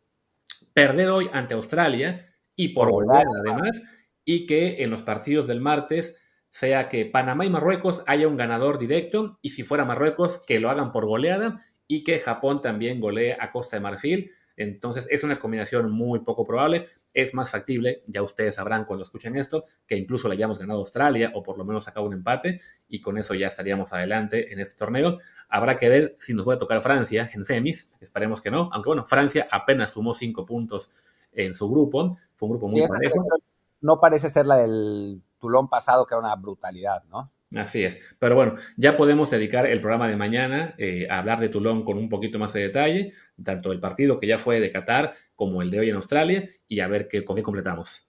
perder hoy ante Australia y por goleada además, y que en los partidos del martes sea que Panamá y Marruecos haya un ganador directo, y si fuera Marruecos, que lo hagan por goleada, y que Japón también golee a Costa de Marfil. Entonces es una combinación muy poco probable. Es más factible, ya ustedes sabrán cuando escuchen esto, que incluso le hayamos ganado a Australia o por lo menos sacado un empate y con eso ya estaríamos adelante en este torneo. Habrá que ver si nos puede tocar Francia en semis. Esperemos que no, aunque bueno, Francia apenas sumó cinco puntos en su grupo. Fue un grupo muy Sí, parejo. no parece ser la del Tulón pasado, que era una brutalidad, ¿no? Así es. Pero bueno, ya podemos dedicar el programa de mañana eh, a hablar de Toulon con un poquito más de detalle, tanto el partido que ya fue de Qatar como el de hoy en Australia, y a ver qué, con qué completamos.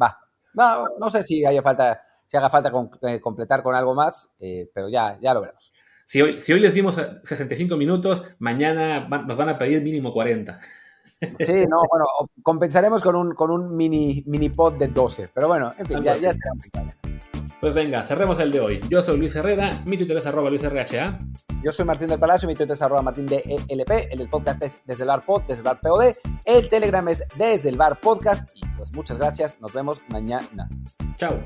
Va. No, no sé si haya falta, si haga falta con- eh, completar con algo más, eh, pero ya, ya lo veremos. Si hoy, si hoy les dimos eh, 65 minutos, mañana nos van a pedir mínimo 40. Sí, no, *laughs* bueno, compensaremos con un, con un mini, mini pod de 12, pero bueno, en fin, ya, ya está. Pues venga, cerremos el de hoy. Yo soy Luis Herrera, mi Twitter es arroba luisrha. Yo soy Martín del Palacio, mi Twitter es arroba martín de ELP, el del podcast es desde el bar pod, desde el bar POD, el Telegram es desde el bar podcast y pues muchas gracias, nos vemos mañana. Chao.